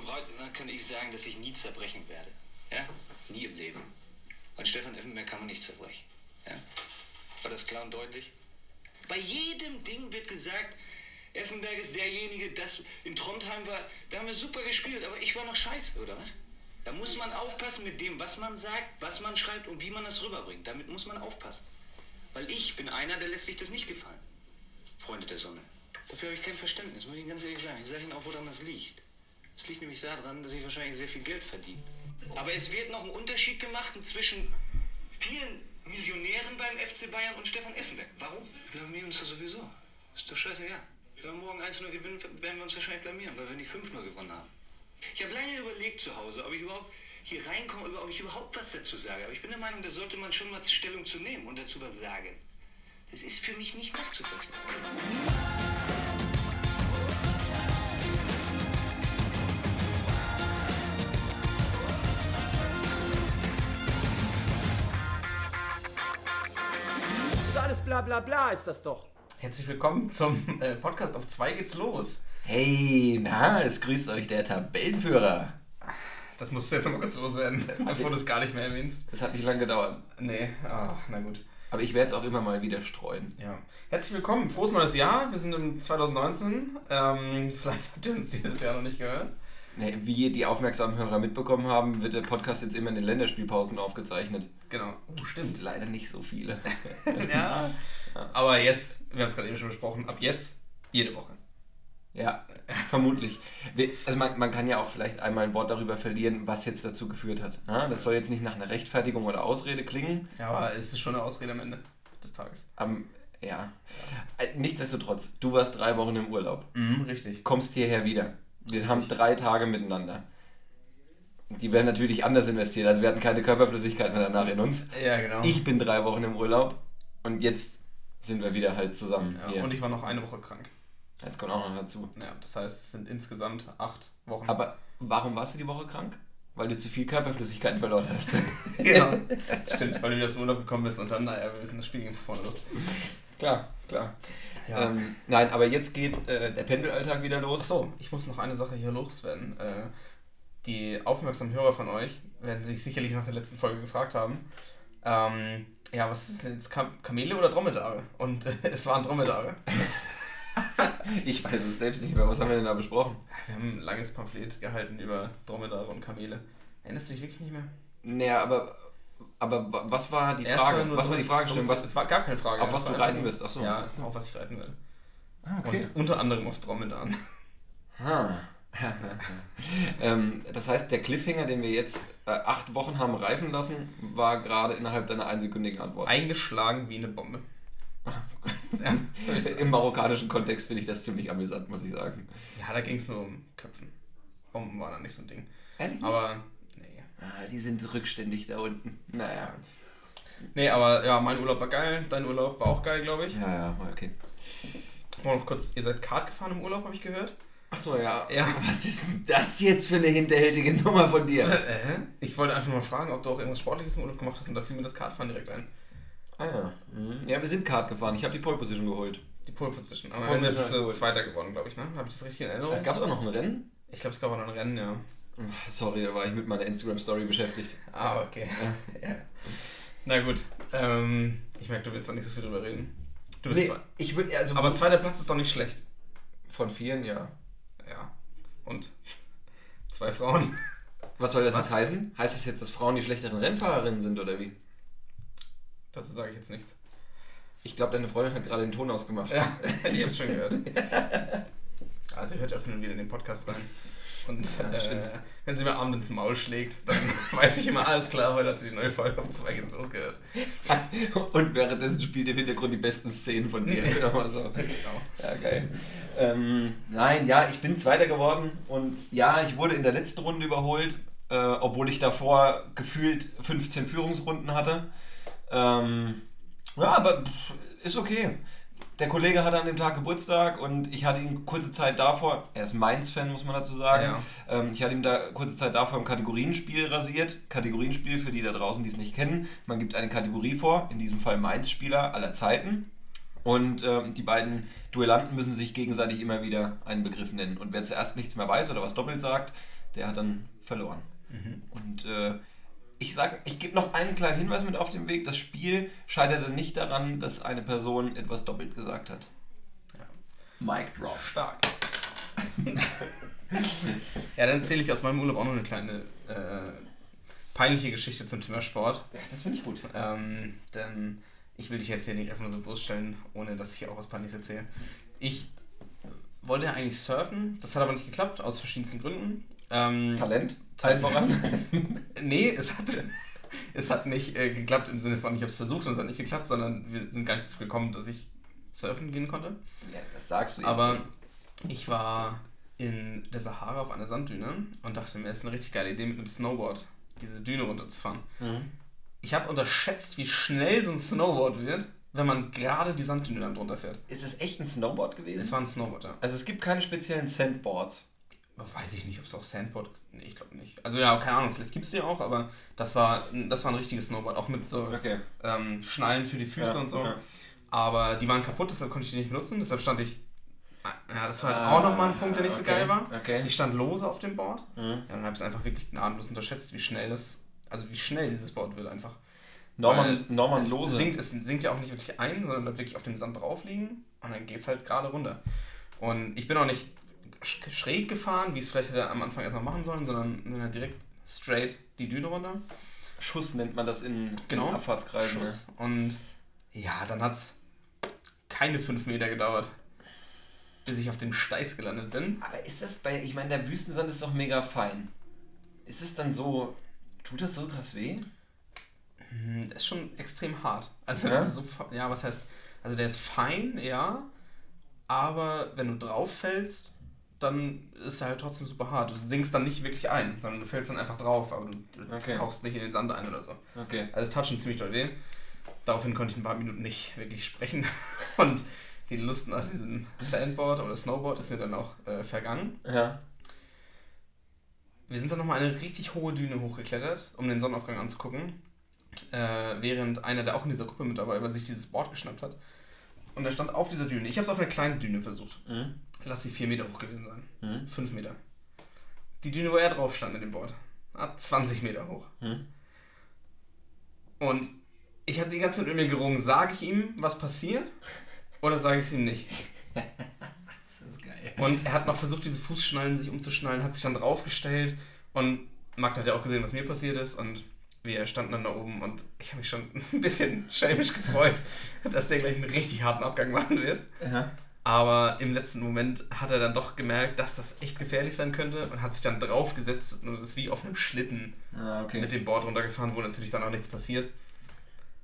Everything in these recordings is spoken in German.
und breit kann ich sagen, dass ich nie zerbrechen werde. Ja? Nie im Leben. Weil Stefan Effenberg kann man nicht zerbrechen. Ja? War das klar und deutlich? Bei jedem Ding wird gesagt, Effenberg ist derjenige, das in Trondheim war, da haben wir super gespielt, aber ich war noch scheiße, oder was? Da muss man aufpassen mit dem, was man sagt, was man schreibt und wie man das rüberbringt. Damit muss man aufpassen. Weil ich bin einer, der lässt sich das nicht gefallen. Freunde der Sonne. Dafür habe ich kein Verständnis, muss ich Ihnen ganz ehrlich sagen. Ich sage Ihnen auch, woran das liegt. Es liegt nämlich daran, dass ich wahrscheinlich sehr viel Geld verdiene. Aber es wird noch ein Unterschied gemacht zwischen vielen Millionären beim FC Bayern und Stefan Effenberg. Warum? Wir blamieren uns ja sowieso. Ist doch scheißegal. Wenn wir morgen 1-0 gewinnen, werden wir uns wahrscheinlich blamieren, weil wir nicht 5-0 gewonnen haben. Ich habe lange überlegt zu Hause, ob ich überhaupt hier reinkomme, ob ich überhaupt was dazu sage. Aber ich bin der Meinung, da sollte man schon mal Stellung zu nehmen und dazu was sagen. Das ist für mich nicht nachzuvollziehen. Bla bla bla, ist das doch. Herzlich willkommen zum äh, Podcast auf 2 geht's los. Hey, na, es grüßt euch der Tabellenführer. Das muss jetzt nochmal kurz loswerden, bevor du es gar nicht mehr erwähnst. Es hat nicht lange gedauert. Nee, ach, na gut. Aber ich werde es auch immer mal wieder streuen. Ja. Herzlich willkommen, frohes neues Jahr. Wir sind im 2019. Ähm, vielleicht habt ihr uns dieses Jahr noch nicht gehört. Wie die aufmerksamen Hörer mitbekommen haben, wird der Podcast jetzt immer in den Länderspielpausen aufgezeichnet. Genau. Oh, stimmt. sind leider nicht so viele. ja. Aber jetzt, wir haben es gerade eben schon besprochen, ab jetzt jede Woche. Ja, vermutlich. Also man, man kann ja auch vielleicht einmal ein Wort darüber verlieren, was jetzt dazu geführt hat. Ja, das soll jetzt nicht nach einer Rechtfertigung oder Ausrede klingen. Ja, aber es ist schon eine Ausrede am Ende des Tages. Ähm, ja. Äh, Nichtsdestotrotz, du warst drei Wochen im Urlaub. Mhm, richtig. kommst hierher wieder. Wir haben drei Tage miteinander. Die werden natürlich anders investiert. Also wir hatten keine Körperflüssigkeit mehr danach in uns. Ja, genau. Ich bin drei Wochen im Urlaub und jetzt sind wir wieder halt zusammen ja, hier. und ich war noch eine Woche krank. Jetzt kommt auch noch dazu. Ja, das heißt, es sind insgesamt acht Wochen. Aber warum warst du die Woche krank? Weil du zu viel Körperflüssigkeit verloren hast. genau. Stimmt, weil du wieder aus dem Urlaub gekommen bist und dann, naja, wir wissen, das Spiel ging von vorne los. klar, klar. Ja. Ähm, nein, aber jetzt geht äh, der Pendelalltag wieder los. Achso, ich muss noch eine Sache hier loswerden. Äh, die aufmerksamen Hörer von euch werden sich sicherlich nach der letzten Folge gefragt haben, ähm, ja, was ist denn jetzt, Kam Kamele oder Dromedare? Und äh, es waren Dromedare. Ich weiß es selbst nicht mehr. Was haben wir denn da besprochen? Wir haben ein langes Pamphlet gehalten über Dromedare und Kamele. Erinnerst du dich wirklich nicht mehr? Naja, aber, aber wa- was war die Erst Frage? Was war die Fragestellung? Was, Es war gar keine Frage. Auf was du reiten wirst, ach so. Ja, auf was ich reiten werde. Ah, Und unter anderem auf Dromedaren. Ha. ähm, das heißt, der Cliffhanger, den wir jetzt äh, acht Wochen haben reifen lassen, war gerade innerhalb deiner einsekündigen Antwort. Eingeschlagen wie eine Bombe. Sagen. Im marokkanischen Kontext finde ich das ziemlich amüsant, muss ich sagen. ja da ging es nur um Köpfen. Bomben waren da nicht so ein Ding. Ehrlich? Aber, nee. Ah, die sind rückständig da unten. Naja. Nee, aber ja, mein Urlaub war geil. Dein Urlaub war auch geil, glaube ich. Ja, ja, okay. Mal noch kurz, ihr seid Kart gefahren im Urlaub, habe ich gehört. Achso, ja. Ja. Was ist denn das jetzt für eine hinterhältige Nummer von dir? Äh, ich wollte einfach mal fragen, ob du auch irgendwas Sportliches im Urlaub gemacht hast und da fiel mir das Kartfahren direkt ein. Ah ja. Mhm. Ja, wir sind Kart gefahren. Ich habe die Pole Position geholt. Die Pole Position. Aber du geholt. Zweiter geworden, glaube ich, ne? Habe ich das richtig in Erinnerung? Gab es auch noch ein Rennen? Ich glaube, es gab auch noch ein Rennen, ja. Sorry, da war ich mit meiner Instagram-Story beschäftigt. Ah, okay. ja. Na gut. Ähm, ich merke, du willst da nicht so viel drüber reden. Du bist Nee, zwei. ich würde also Aber zweiter Platz ist doch nicht schlecht. von vielen, ja. Ja. Und zwei Frauen. Was soll das Was? jetzt heißen? Heißt das jetzt, dass Frauen die schlechteren Rennfahrerinnen sind oder wie? Dazu sage ich jetzt nichts. Ich glaube, deine Freundin hat gerade den Ton ausgemacht. Ja, ich habe es schon gehört. Also hört auch hin und wieder in den Podcast rein. Und Ja, das stimmt. äh, wenn sie mir abends ins Maul schlägt, dann weiß ich immer, alles klar, heute hat sie die neue Folge auf zwei geht's losgehört. Und währenddessen spielt im Hintergrund die besten Szenen von dir. Genau so. Genau. Ja, geil. Ähm, nein, ja, ich bin Zweiter geworden und ja, ich wurde in der letzten Runde überholt, äh, obwohl ich davor gefühlt 15 Führungsrunden hatte. Ähm, ja, aber pff, ist okay. Der Kollege hatte an dem Tag Geburtstag und ich hatte ihn kurze Zeit davor, er ist Mainz-Fan, muss man dazu sagen, Ja. ähm, ich hatte ihm da kurze Zeit davor im Kategorienspiel rasiert. Kategorienspiel für die da draußen, die es nicht kennen. Man gibt eine Kategorie vor, in diesem Fall Mainz-Spieler aller Zeiten. Und ähm, die beiden Duellanten müssen sich gegenseitig immer wieder einen Begriff nennen. Und wer zuerst nichts mehr weiß oder was doppelt sagt, der hat dann verloren. Und äh, ich sage, ich gebe noch einen kleinen Hinweis mit auf den Weg. Das Spiel scheiterte nicht daran, dass eine Person etwas doppelt gesagt hat. Mic drop. Stark. ja, dann erzähle ich aus meinem Urlaub auch noch eine kleine äh, peinliche Geschichte zum Thema Sport. Ja, das finde ich gut. Ähm, denn ich will dich jetzt hier nicht einfach nur so bloßstellen, ohne dass ich auch was Peinliches erzähle. Ich wollte ja eigentlich surfen, das hat aber nicht geklappt, aus verschiedensten Gründen. Ähm, Talent. Allen voran. nee, es hat, es hat nicht äh, geklappt im Sinne von, ich habe es versucht und es hat nicht geklappt, sondern wir sind gar nicht dazu gekommen, dass ich surfen gehen konnte. Ja, das sagst du jetzt. Aber ich war in der Sahara auf einer Sanddüne und dachte mir, es ist eine richtig geile Idee, mit einem Snowboard diese Düne runterzufahren. Mhm. Ich habe unterschätzt, wie schnell so ein Snowboard wird, wenn man gerade die Sanddüne dann drunter fährt. Ist es echt ein Snowboard gewesen? Es war ein Snowboard, ja. also es gibt keine speziellen Sandboards. Weiß ich nicht, ob es auch Sandboard. Nee, ich glaube nicht. Also ja, keine Ahnung, vielleicht gibt es die auch, aber das war, das war ein richtiges Snowboard, auch mit so Okay. ähm, Schnallen für die Füße Ja, und so. ja. Aber die waren kaputt, deshalb konnte ich die nicht benutzen. Deshalb stand ich. Ja, das war halt Ah, auch nochmal ein Punkt, der nicht so okay, geil war. okay. Ich stand lose auf dem Board. Mhm. Ja, dann habe ich es einfach wirklich gnadenlos unterschätzt, wie schnell das. Also wie schnell dieses Board wird einfach. Norman, Norman es Lose. Sinkt, es sinkt ja auch nicht wirklich ein, sondern bleibt wirklich auf dem Sand drauf liegen und dann geht es halt gerade runter. Und ich bin auch nicht schräg gefahren, wie es vielleicht hätte am Anfang erstmal machen sollen, sondern halt direkt straight die Düne runter. Schuss nennt man das in, Genau. in Abfahrtskreisen. Schuss. Und ja, dann hat es keine fünf Meter gedauert, bis ich auf dem Steiß gelandet bin. Aber ist das bei, ich meine, der Wüstensand ist doch mega fein. Ist es dann so, tut das so krass weh? Hm, Der ist schon extrem hart. Also, Ja? so, ja, was heißt, also der ist fein, ja, aber wenn du drauf fällst, dann ist er halt trotzdem super hart. Du sinkst dann nicht wirklich ein, sondern du fällst dann einfach drauf, aber du, du Okay. tauchst nicht in den Sand ein oder so. Okay. Also es tat schon ziemlich doll weh. Daraufhin konnte ich ein paar Minuten nicht wirklich sprechen und die Lust nach diesem Sandboard oder Snowboard ist mir dann auch äh, vergangen. Ja. Wir sind dann nochmal eine richtig hohe Düne hochgeklettert, um den Sonnenaufgang anzugucken. Äh, während einer, der auch in dieser Gruppe mit dabei war, sich dieses Board geschnappt hat. Und er stand auf dieser Düne. Ich habe es auf einer kleinen Düne versucht. Mhm. Lass sie vier Meter hoch gewesen sein. Mhm. Fünf Meter. Die Düne, wo er drauf stand mit dem Board, war 20 Meter hoch. Mhm. Und ich habe die ganze Zeit mit mir gerungen, sage ich ihm, was passiert oder sage ich es ihm nicht? Das ist geil. Und er hat noch versucht, diese Fußschnallen sich umzuschnallen, hat sich dann draufgestellt und Magda hat ja auch gesehen, was mir passiert ist und wir standen dann da oben und ich habe mich schon ein bisschen schelmisch gefreut, dass der gleich einen richtig harten Abgang machen wird. Ja. Aber im letzten Moment hat er dann doch gemerkt, dass das echt gefährlich sein könnte und hat sich dann draufgesetzt und ist wie auf einem Schlitten Ah, okay. mit dem Board runtergefahren, wo natürlich dann auch nichts passiert.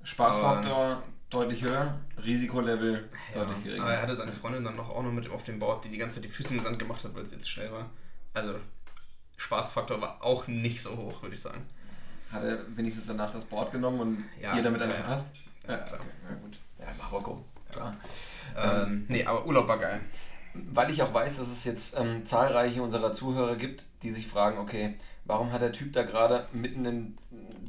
Spaßfaktor deutlich höher, Risikolevel Ja, deutlich geringer. aber er hatte seine Freundin dann noch auch noch mit auf dem Board, die die ganze Zeit die Füße in den Sand gemacht hat, weil es jetzt schnell war. Also Spaßfaktor war auch nicht so hoch, würde ich sagen. Hat er wenigstens danach das Board genommen und Ja, ihr damit einen ja, ja. verpasst? Ja, klar. okay, ja gut. Ja, Marokko, klar. Ähm, nee, aber Urlaub war geil. Weil ich auch weiß, dass es jetzt ähm, zahlreiche unserer Zuhörer gibt, die sich fragen, okay, warum hat der Typ da gerade mitten in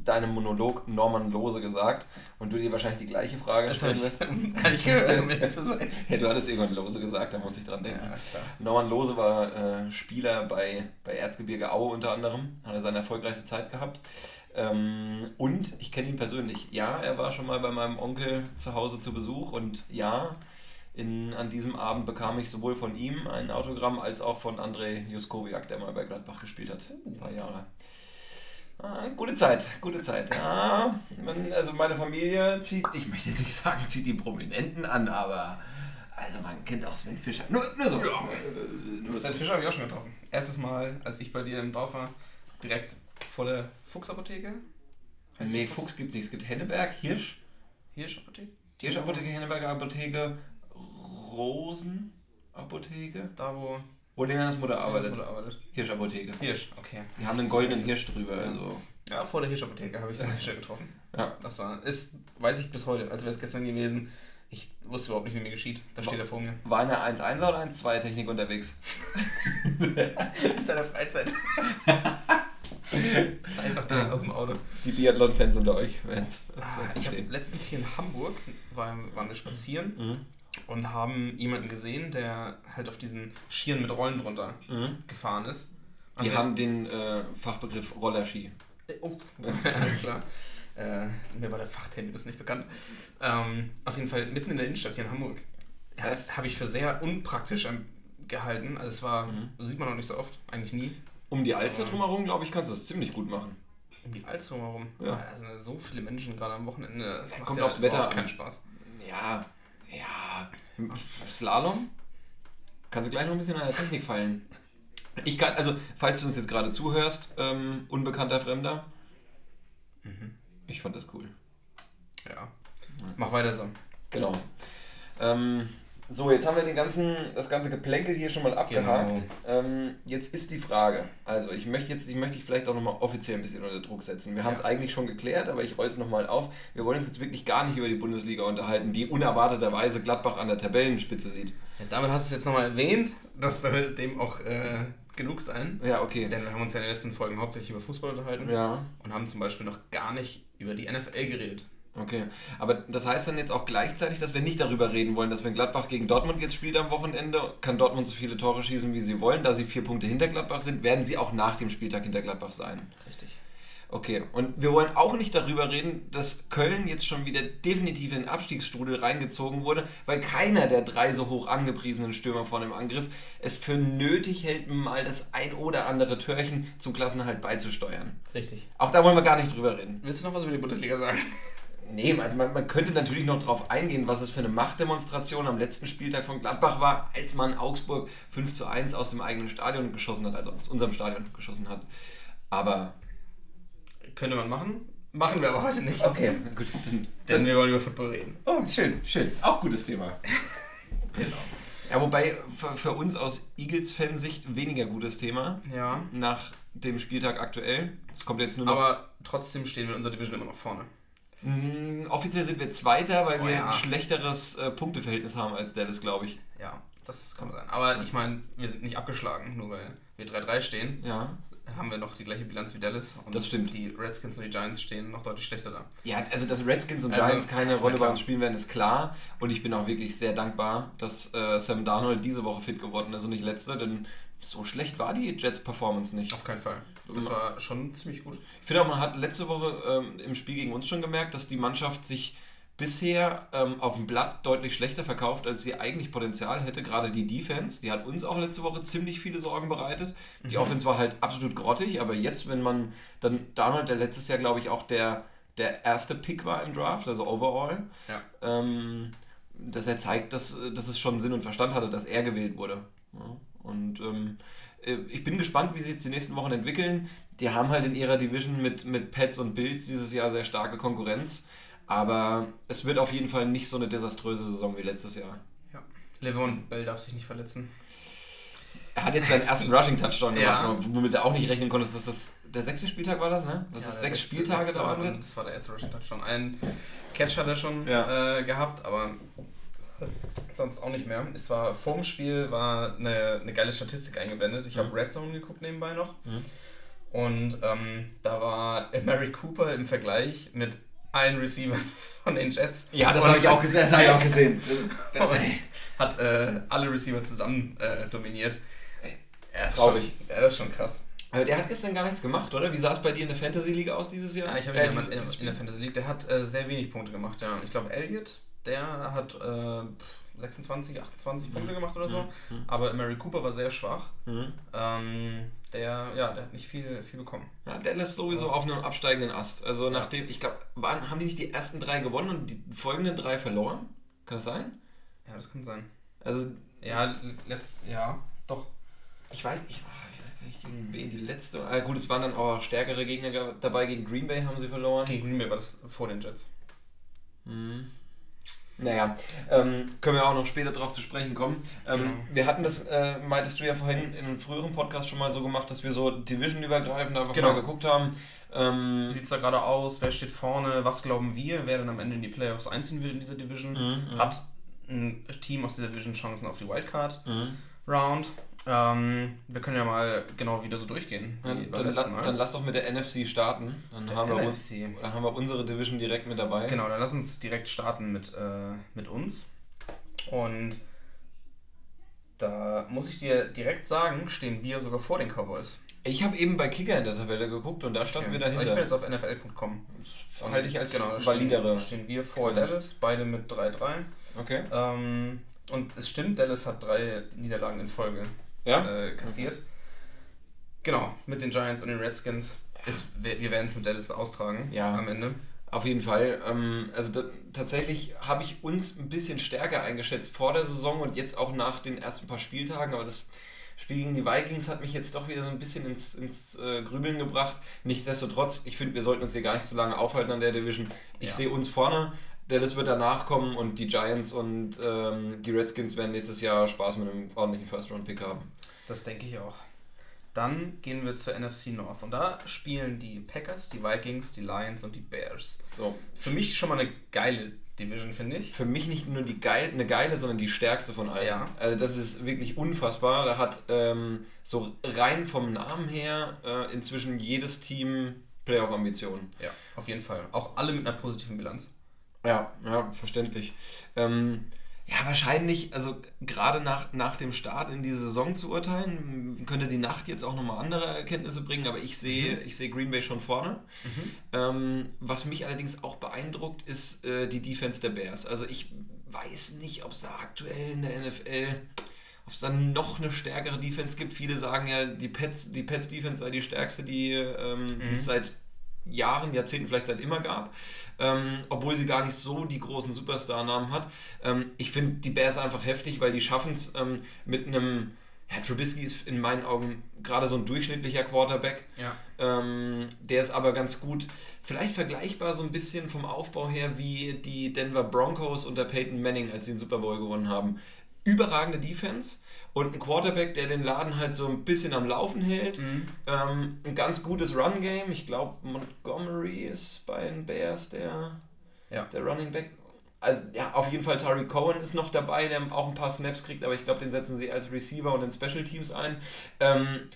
deinem Monolog Norman Lose gesagt und du dir wahrscheinlich die gleiche Frage stellen ich wirst? gar nicht gehört, um ehrlich zu sein. Ja, du hattest irgendwann Lose gesagt, da muss ich dran denken. Ja, klar. Norman Lose war äh, Spieler bei, bei Erzgebirge Aue unter anderem, hat er seine erfolgreichste Zeit gehabt. Ähm, und ich kenne ihn persönlich. Ja, er war schon mal bei meinem Onkel zu Hause zu Besuch und ja, in, an diesem Abend bekam ich sowohl von ihm ein Autogramm als auch von André Juskowiak, der mal bei Gladbach gespielt hat. Ein paar Jahre. Ah, gute Zeit, gute Zeit. Ja, man, also meine Familie zieht, ich möchte jetzt nicht sagen, zieht die Prominenten an, aber also man kennt auch Sven Fischer. Nur, nur so. Ja. Äh, nur so. Sven Fischer habe ich auch schon getroffen. Erstes Mal, als ich bei dir im Dorf war, direkt vor der Fuchsapotheke. Heißt Nee, die Fuchs gibt es nicht. Es gibt Henneberg, Hirsch, Hirschapotheke? Hirschapotheke, Henneberger Apotheke, Rosenapotheke. Da, wo Wo Lenas Mutter arbeitet. Mutter arbeitet. Hirschapotheke. Hirsch, okay. Die haben einen goldenen Hirsch drüber. Also. Ja, vor der Hirschapotheke habe ich Sven Fischer getroffen. Ja. Das war, ist, weiß ich bis heute, als wäre es gestern gewesen. Ich wusste überhaupt nicht, wie mir geschieht. Da steht er vor mir. War in der 1-1er oder 1-2 Technik unterwegs? In seiner Freizeit. Einfach direkt aus dem Auto. Die Biathlon-Fans unter euch werden es Ah, ich habe letztens hier in Hamburg war, waren wir spazieren Mhm. und haben jemanden gesehen, der halt auf diesen Schieren mit Rollen drunter Mhm. gefahren ist. Die Also- haben den äh, Fachbegriff Rollerski. Oh, alles klar. Äh, mir war der Fachterminus nicht bekannt. Ähm, auf jeden Fall mitten in der Innenstadt hier in Hamburg. Ja, das habe ich für sehr unpraktisch gehalten. Also es war, Mhm. sieht man auch nicht so oft, eigentlich nie. Um die Alster drumherum, glaube ich, kannst du das ziemlich gut machen. Um die Alster herum. Ja. Ja. Da sind so viele Menschen gerade am Wochenende. Das macht kommt ja aufs Wetter an. keinen Spaß. Ja, ja. Slalom? Kannst du gleich noch ein bisschen an der Technik feilen. Ich kann, also, falls du uns jetzt gerade zuhörst, ähm, unbekannter Fremder, Mhm. ich fand das cool. Ja. Mach weiter so. Genau. Ähm, so, jetzt haben wir den ganzen, das ganze Geplänkel hier schon mal abgehakt. Genau. Ähm, jetzt ist die Frage. Also ich möchte jetzt, ich möchte dich vielleicht auch nochmal offiziell ein bisschen unter Druck setzen. Wir haben es Ja. eigentlich schon geklärt, aber ich roll es nochmal auf. Wir wollen uns jetzt wirklich gar nicht über die Bundesliga unterhalten, die unerwarteterweise Gladbach an der Tabellenspitze sieht. Ja, damit hast du es jetzt nochmal erwähnt. Das soll dem auch äh, genug sein. Ja, okay. Denn wir haben uns ja in den letzten Folgen hauptsächlich über Fußball unterhalten. Ja, Und haben zum Beispiel noch gar nicht über die NFL geredet. Okay. Aber das heißt dann jetzt auch gleichzeitig, dass wir nicht darüber reden wollen, dass wenn Gladbach gegen Dortmund jetzt spielt am Wochenende, kann Dortmund so viele Tore schießen, wie sie wollen. Da sie vier Punkte hinter Gladbach sind, werden sie auch nach dem Spieltag hinter Gladbach sein. Richtig. Okay, und wir wollen auch nicht darüber reden, dass Köln jetzt schon wieder definitiv in den Abstiegsstrudel reingezogen wurde, weil keiner der drei so hoch angepriesenen Stürmer vorne im Angriff es für nötig hält, mal das ein oder andere Törchen zum Klassenerhalt beizusteuern. Richtig. Auch da wollen wir gar nicht drüber reden. Willst du noch was über die Bundesliga sagen? Nee, also man, man könnte natürlich noch darauf eingehen, was es für eine Machtdemonstration am letzten Spieltag von Gladbach war, als man Augsburg 5 zu 1 aus dem eigenen Stadion geschossen hat, also aus unserem Stadion geschossen hat. Aber Könnte man machen. Machen wir aber heute nicht. okay, gut, dann, Denn wir wollen über Football reden. Oh, schön, schön. Auch gutes Thema. Genau. Ja, wobei für, für uns aus Eagles-Fansicht weniger gutes Thema Ja. nach dem Spieltag aktuell. Es kommt jetzt nur noch. Aber trotzdem stehen wir in unserer Division immer noch vorne. Mm, offiziell sind wir Zweiter, weil Oh wir ja. ein schlechteres äh, Punkteverhältnis haben als Dallas, glaube ich. Ja, das kann sein. Aber ich meine, wir sind nicht abgeschlagen, nur weil wir 3-3 stehen. Ja. Haben wir noch die gleiche Bilanz wie Dallas. Und Das stimmt. Die Redskins und die Giants stehen noch deutlich schlechter da. Ja, also dass Redskins und Also, Giants keine Rolle bei uns spielen werden, ist klar. Und ich bin auch wirklich sehr dankbar, dass äh, Sam Darnold diese Woche fit geworden ist und nicht letzte, denn so schlecht war die Jets-Performance nicht. Auf keinen Fall. Das war schon ziemlich gut. Ich finde auch, man hat letzte Woche ähm, im Spiel gegen uns schon gemerkt, dass die Mannschaft sich bisher ähm, auf dem Blatt deutlich schlechter verkauft, als sie eigentlich Potenzial hätte. Gerade die Defense, die hat uns auch letzte Woche ziemlich viele Sorgen bereitet. Die Offense war halt absolut grottig, aber jetzt, wenn man dann Darnold, der letztes Jahr, glaube ich, auch der, der erste Pick war im Draft, also overall, Ja. ähm, dass er zeigt, dass, dass es schon Sinn und Verstand hatte, dass er gewählt wurde. Ja, und ähm, äh, ich bin gespannt, wie sich jetzt die nächsten Wochen entwickeln. Die haben halt in ihrer Division mit, mit Pets und Bills dieses Jahr sehr starke Konkurrenz. Aber es wird auf jeden Fall nicht so eine desaströse Saison wie letztes Jahr. Ja. Levon Bell darf sich nicht verletzen. Er hat jetzt seinen ersten Rushing-Touchdown Ja. gemacht, womit er auch nicht rechnen konnte, dass das der sechste Spieltag war das, ne? Dass Ja, es sechs Spieltage dauern wird. Das war der erste Rushing Touchdown. Ein Catch hat er schon Ja. äh, gehabt, aber sonst auch nicht mehr. Es war vorm Spiel war eine, eine geile Statistik eingeblendet. Ich habe Mhm. Red Zone geguckt nebenbei noch. Mhm. Und ähm, da war Mary Cooper im Vergleich mit allen Receivern von den Jets. Ja, das habe ich auch gesehen. Das habe ich auch gesehen. hat äh, alle Receiver zusammen äh, dominiert. Er ist Traurig. Schon, ja, das ist schon krass. Aber der hat gestern gar nichts gemacht, oder? Wie sah es bei dir in der Fantasy League aus dieses Jahr? Ja, ich habe Äh, in, in, der Fantasy League, der hat äh, sehr wenig Punkte gemacht, ja. Ich glaube, Elliott, der hat äh, 26, 28 Punkte gemacht oder so. Mhm. Aber Mary Cooper war sehr schwach. Mhm. Ähm, der, ja, der hat nicht viel, viel bekommen. Ja, Dallas sowieso auf einem absteigenden Ast. Also nachdem, ich glaube, haben die nicht die ersten drei gewonnen und die folgenden drei verloren? Kann das sein? Ja, das kann sein. Also, Ja, letzt, ja, doch. ich weiß, ich, ah, ich weiß gar nicht, gegen wen die letzte. Ah, gut, es waren dann auch stärkere Gegner ge- dabei. Gegen Green Bay haben sie verloren. Gegen Green Bay war das vor den Jets. Mhm. Naja, ähm, können wir auch noch später drauf zu sprechen kommen. Ähm, Genau. Wir hatten das, äh, meintest du ja vorhin in einem früheren Podcast schon mal so gemacht, dass wir so division-übergreifend einfach Genau. mal geguckt haben. Ähm, Wie sieht es da gerade aus? Wer steht vorne? Was glauben wir? Wer dann am Ende in die Playoffs einziehen wird in dieser Division? Mhm, Hat ein Team aus dieser Division Chancen auf die Wildcard mhm. Ähm, wir können ja mal genau wieder so durchgehen. wie Dann, la- Mal. dann lass doch mit der NFC starten. Dann, haben wir, uns, dann haben wir unsere Division direkt mit dabei. Genau, dann lass uns direkt starten mit, äh, mit uns. Und da muss ich dir direkt sagen, stehen wir sogar vor den Cowboys. Ich habe eben bei Kicker in der Tabelle geguckt und da standen wir Also Ich bin dahinter. jetzt auf NFL.com. Das halte ich als genau, da validere. Stehen, stehen wir vor Quelle. Dallas, beide mit 3-3. Okay. Ähm, und es stimmt, Dallas hat drei Niederlagen in Folge Ja? äh, kassiert. Genau, mit den Giants und den Redskins. Ist, wir wir werden es mit Dallas austragen Ja. am Ende. Auf jeden Fall. Ähm, also da, tatsächlich habe ich uns ein bisschen stärker eingeschätzt vor der Saison und jetzt auch nach den ersten paar Spieltagen, aber das Spiel gegen die Vikings hat mich jetzt doch wieder so ein bisschen ins, ins äh, Grübeln gebracht. Nichtsdestotrotz, ich finde, wir sollten uns hier gar nicht zu lange aufhalten an der Division. Ich Ja. sehe uns vorne. Dallas wird danach kommen und die Giants und ähm, die Redskins werden nächstes Jahr Spaß mit einem ordentlichen First-Round-Pick haben. Das denke ich auch. Dann gehen wir zur NFC North und da spielen die Packers, die Vikings, die Lions und die Bears. So, Für mich schon mal eine geile Division, finde ich. für mich nicht nur die geil, eine geile, sondern die stärkste von allen. Ja. Also das ist wirklich unfassbar. Da hat ähm, so rein vom Namen her äh, inzwischen jedes Team Playoff-Ambitionen. Ja, auf jeden Fall. Auch alle mit einer positiven Bilanz. Ja, ja, verständlich. Ähm, ja, wahrscheinlich, also gerade nach, nach dem Start in diese Saison zu urteilen, könnte die Nacht jetzt auch nochmal andere Erkenntnisse bringen, aber ich sehe, ich sehe Green Bay schon vorne. Ähm, was mich allerdings auch beeindruckt, ist äh, die Defense der Bears. Also ich weiß nicht, ob es da aktuell in der NFL, ob es dann noch eine stärkere Defense gibt. Viele sagen ja, die Pets, die Pets Defense sei die stärkste, die, ähm, die es seit Jahren, Jahrzehnten, vielleicht seit immer gab, ähm, obwohl sie gar nicht so die großen Superstar-Namen hat. Ähm, ich finde die Bears einfach heftig, weil die schaffen es ähm, mit einem, ja, Trubisky ist in meinen Augen gerade so ein durchschnittlicher Quarterback. Ja. Ähm, der ist aber ganz gut, vielleicht vergleichbar so ein bisschen vom Aufbau her wie die Denver Broncos unter Peyton Manning, als sie den Super Bowl gewonnen haben. Überragende Defense und ein Quarterback, der den Laden halt so ein bisschen am Laufen hält. Ähm, ein ganz gutes Run-Game. Ich glaube, Montgomery ist bei den Bears der, Ja. der Running Back. Also ja, auf jeden Fall Tariq Cohen ist noch dabei, der auch ein paar Snaps kriegt, aber ich glaube, den setzen sie als Receiver und in Special Teams ein. Ähm,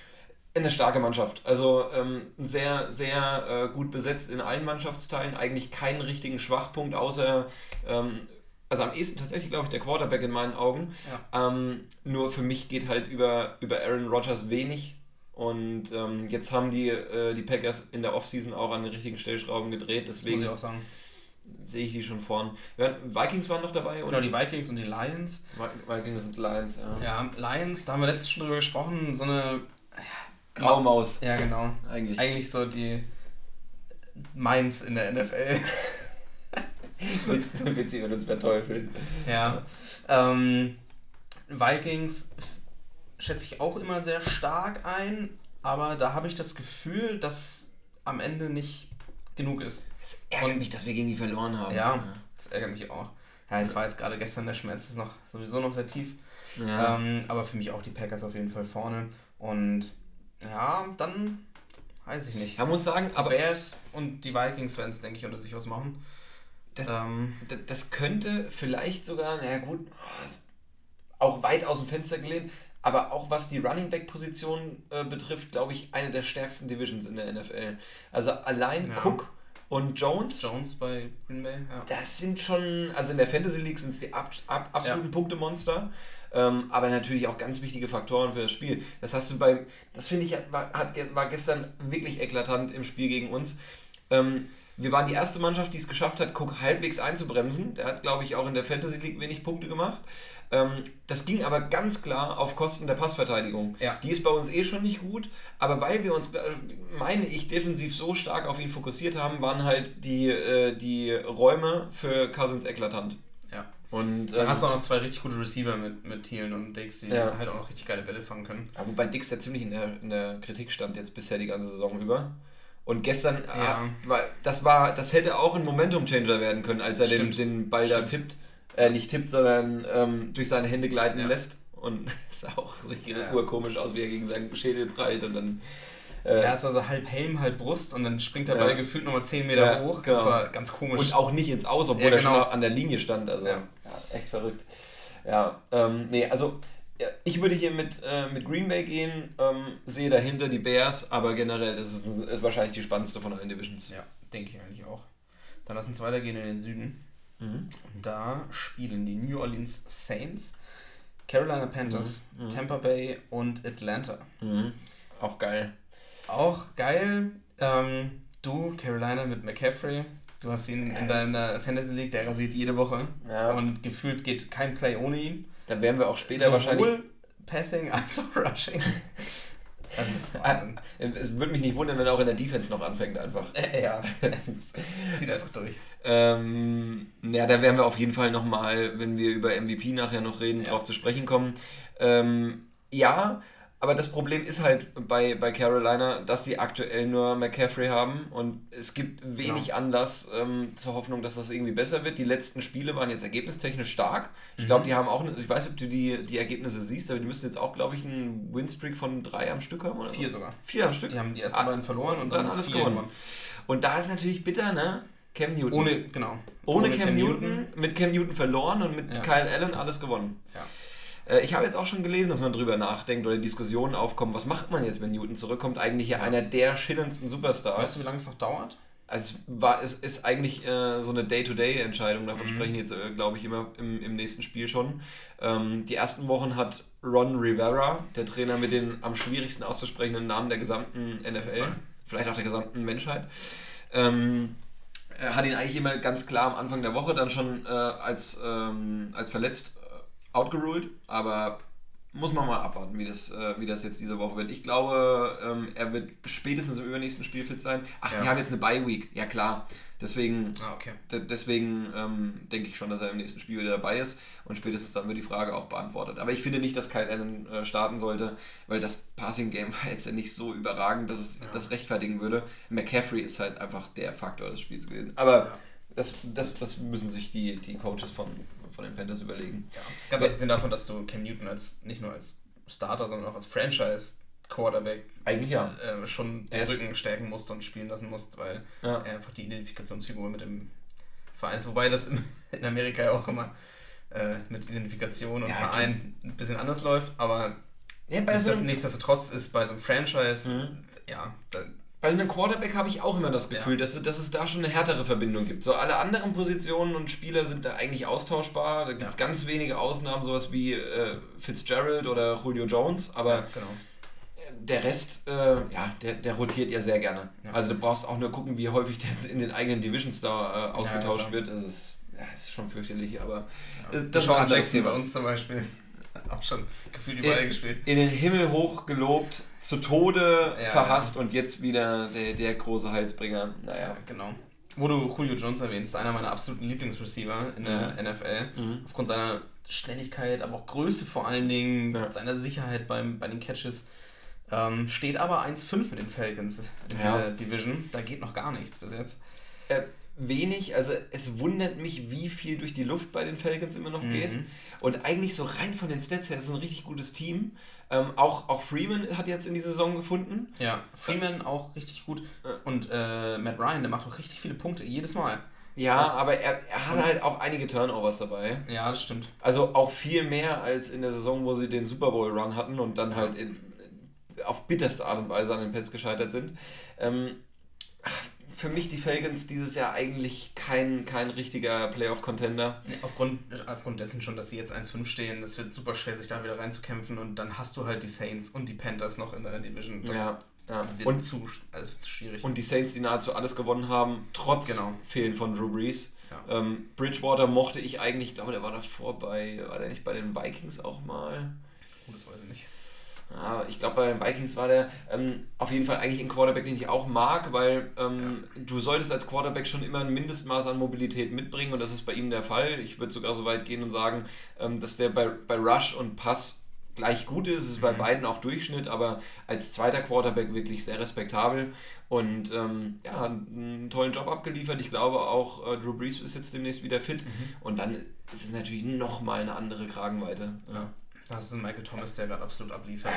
eine starke Mannschaft. Also ähm, sehr, sehr äh, gut besetzt in allen Mannschaftsteilen. Eigentlich keinen richtigen Schwachpunkt, außer, ähm, also am ehesten tatsächlich, glaube ich, der Quarterback in meinen Augen. Ähm, nur für mich geht halt über, über Aaron Rodgers wenig. Und ähm, jetzt haben die, äh, die Packers in der Offseason auch an den richtigen Stellschrauben gedreht. Muss Deswegen ich auch sehe ich die schon vorn. Ja, Vikings waren noch dabei. Genau, die Vikings und die Lions. Vi- Vikings und Lions, ja. Ja, Lions, da haben wir letztens schon drüber gesprochen, so eine. Graumaus, Ja, genau. eigentlich. Eigentlich so die Mainz in der NFL. Willst du uns verteufeln? Ja. Ähm, Vikings schätze ich auch immer sehr stark ein, aber da habe ich das Gefühl, dass am Ende nicht genug ist. Es ärgert Und- mich, dass wir gegen die verloren haben. Ja, das ärgert mich auch. Ja, es war jetzt gerade gestern, der Schmerz ist noch sowieso noch sehr tief. Ja. Ähm, aber für mich auch die Packers auf jeden Fall vorne. Und ja, dann weiß ich nicht. Man muss sagen, Die aber Bears und die Vikings werden es, denke ich, unter sich was machen. Das- ähm, das könnte vielleicht sogar, naja gut, oh, auch weit aus dem Fenster gelehnt, aber auch was die Running Back Position äh, betrifft, glaube ich, eine der stärksten Divisions in der NFL. Also allein Ja. Cook und Jones, Jones bei Green Bay, ja. das sind schon, also in der Fantasy League sind es die ab, ab, absoluten Punktemonster. Ähm, aber natürlich auch ganz wichtige Faktoren für das Spiel. Das hast du bei, das finde ich, war, hat, war gestern wirklich eklatant im Spiel gegen uns. Ähm, wir waren die erste Mannschaft, die es geschafft hat, Cook halbwegs einzubremsen. Der hat, glaube ich, auch in der Fantasy League wenig Punkte gemacht. Ähm, das ging aber ganz klar auf Kosten der Passverteidigung. Ja. Die ist bei uns eh schon nicht gut, aber weil wir uns, äh, meine ich, defensiv so stark auf ihn fokussiert haben, waren halt die, äh, die Räume für Cousins eklatant. ja. Und Dann ähm, hast du auch noch zwei richtig gute Receiver mit, mit Thielen und Dix, die Ja. halt auch noch richtig geile Bälle fangen können. Ja, wobei Dix ja ziemlich in der, in der Kritik stand jetzt bisher die ganze Saison über. Und gestern, Ja. das war, das hätte auch ein Momentum-Changer werden können, als er den, Stimmt. den Ball da tippt. Äh, nicht tippt, sondern ähm, durch seine Hände gleiten Ja. lässt. Und es sah auch richtig Ja. urkomisch aus, wie er gegen seinen Schädel prallt und dann. Äh, Er ist also halb Helm, halb Brust und dann springt der. Ball gefühlt nochmal 10 Meter hoch. genau. Das war ganz komisch. und auch nicht ins Aus, obwohl Ja, er genau. schon an der Linie stand. Also echt verrückt. Ja, ähm, nee, also ja, ich würde hier mit, äh, mit Green Bay gehen, ähm, sehe dahinter die Bears, aber generell ist es ist wahrscheinlich die spannendste von allen Divisions. ja, denke ich eigentlich auch. Dann lass uns weitergehen in den Süden. Und da spielen die New Orleans Saints, Carolina Panthers, Tampa Bay und Atlanta. Mhm. Auch geil. Auch geil. Ähm, du, Carolina mit McCaffrey. Du hast ihn in deiner Fantasy League, der rasiert jede Woche. Ja. Und gefühlt geht kein Play ohne ihn. Da werden wir auch später wahrscheinlich. Sowohl Passing als auch Rushing. Das ist Wahnsinn. Es würde mich nicht wundern, wenn er auch in der Defense noch anfängt einfach. Äh, ja, zieht einfach durch. Ähm, ja, da werden wir auf jeden Fall nochmal, wenn wir über MVP nachher noch reden, Ja. drauf zu sprechen kommen. Ähm, ja, aber das Problem ist halt bei, bei Carolina, dass sie aktuell nur McCaffrey haben und es gibt wenig Genau. Anlass ähm, zur Hoffnung, dass das irgendwie besser wird. Die letzten Spiele waren jetzt ergebnistechnisch stark. Ich Mhm. glaube, die haben auch, ich weiß nicht, ob du die, die Ergebnisse siehst, aber die müssen jetzt auch, glaube ich, einen Winstreak von drei am Stück haben. Oder Vier so? sogar. Vier am Stück? Die haben die ersten Ah, beiden verloren und dann dann, alles vier gewonnen. Und da ist natürlich bitter, ne? Cam Newton. Ohne, genau. Ohne, Cam, Newton, mit Cam Newton verloren und mit Ja. Kyle Allen alles gewonnen. Ja. Äh, Ich habe jetzt auch schon gelesen, dass man drüber nachdenkt oder Diskussionen aufkommen, was macht man jetzt, wenn Newton zurückkommt? Eigentlich ja einer der schillerndsten Superstars. Weißt du, wie lange es noch dauert? Also es, war, es ist eigentlich äh, so eine Day-to-Day-Entscheidung, davon Mhm. sprechen jetzt, äh, glaube ich, immer im, im nächsten Spiel schon. Ähm, die ersten Wochen hat Ron Rivera, der Trainer mit den am schwierigsten auszusprechenden Namen der gesamten NFL, Fall. vielleicht auch der gesamten Menschheit, ähm, er hat ihn eigentlich immer ganz klar am Anfang der Woche dann schon äh, als, ähm, als verletzt äh, outgeruled, aber muss man mal abwarten, wie das, äh, wie das jetzt diese Woche wird. Ich glaube, ähm, er wird spätestens im übernächsten Spiel fit sein. Ach, die Ja. haben jetzt eine Bye-Week. Ja, klar. Deswegen, Ah, okay. de deswegen ähm, denke ich schon, dass er im nächsten Spiel wieder dabei ist und spätestens dann wird die Frage auch beantwortet. Aber ich finde nicht, dass Kyle Allen äh, starten sollte, weil das Passing-Game war jetzt ja nicht so überragend, dass es das rechtfertigen würde. McCaffrey ist halt einfach der Faktor des Spiels gewesen. Aber Ja. das, das, das müssen sich die, die Coaches von, von den Panthers überlegen. Ganz abgesehen davon, dass du Cam Newton als nicht nur als Starter, sondern auch als Franchise-Quarterback Eigentlich ja. äh, schon den Rücken stärken musst und spielen lassen musst, weil Ja. er einfach die Identifikationsfigur mit dem Verein ist. Wobei das in, in Amerika ja auch immer äh, mit Identifikation und Ja, Verein ein bisschen anders läuft, aber ja bei, so nichtsdest- einem, nichtsdestotrotz ist bei so einem Franchise, Mhm. ja, da, bei so einem Quarterback habe ich auch immer das Gefühl, Ja. dass, dass es da schon eine härtere Verbindung gibt. So alle anderen Positionen und Spieler sind da eigentlich austauschbar. Da gibt es Ja. ganz wenige Ausnahmen, sowas wie äh, Fitzgerald oder Julio Jones, aber ja, genau. der Rest, äh, ja, der, der rotiert ja sehr gerne. Also du brauchst auch nur gucken, wie häufig der jetzt in den eigenen Divisions da äh, ausgetauscht wird. Das ist, das ist schon fürchterlich, aber das, Das war ein anderes Jackson bei Thema. uns zum Beispiel. Auch schon gefühlt überall In, gespielt. in den Himmel hoch gelobt, zu Tode Ja, verhasst und jetzt wieder der, der große Heilsbringer. Naja. Ja, genau. Wo du Julio Jones erwähnst, einer meiner absoluten Lieblingsreceiver in der NFL. Mhm. Aufgrund seiner Schnelligkeit, aber auch Größe vor allen Dingen, Ja. seiner Sicherheit beim, bei den Catches. Ähm, steht aber 1-5 mit den Falcons in Ja. der Division. Da geht noch gar nichts bis jetzt. Äh, wenig, also es wundert mich, wie viel durch die Luft bei den Falcons immer noch Mhm. geht. Und eigentlich so rein von den Stats her ist es ein richtig gutes Team. Ähm, auch, auch Freeman hat jetzt in die Saison gefunden. Ja, Freeman auch richtig gut. Und äh, Matt Ryan, der macht auch richtig viele Punkte, jedes Mal. Ja, aber er, er hat halt auch einige Turnovers dabei. Ja, das stimmt. Also auch viel mehr als in der Saison, wo sie den Super Bowl Run hatten und dann halt in, auf bitterste Art und Weise an den Pets gescheitert sind. Ähm, für mich die Falcons dieses Jahr eigentlich kein, kein richtiger Playoff-Contender. Nee, aufgrund, aufgrund dessen schon, dass sie jetzt 1-5 stehen, es wird super schwer, sich da wieder reinzukämpfen und dann hast du halt die Saints und die Panthers noch in deiner Division. Das Ja, ja. wird Und, zu, also zu schwierig. und die Saints, die nahezu alles gewonnen haben, trotz Genau. Fehlen von Drew Brees. Ja. Ähm, Bridgewater mochte ich eigentlich, ich glaube, der war davor bei, war der nicht bei den Vikings auch mal? Oh, das weiß ich nicht. Ja, ich glaube, bei den Vikings war der ähm, auf jeden Fall eigentlich ein Quarterback, den ich auch mag, weil ähm, du solltest als Quarterback schon immer ein Mindestmaß an Mobilität mitbringen und das ist bei ihm der Fall. Ich würde sogar so weit gehen und sagen, ähm, dass der bei, bei Rush und Pass gleich gut ist. Es ist bei beiden auch Durchschnitt, aber als zweiter Quarterback wirklich sehr respektabel und ähm, ja, hat einen tollen Job abgeliefert. Ich glaube auch, äh, Drew Brees ist jetzt demnächst wieder fit und dann ist es natürlich nochmal eine andere Kragenweite. Ja. Da hast du Michael Thomas, der gerade absolut abliefert.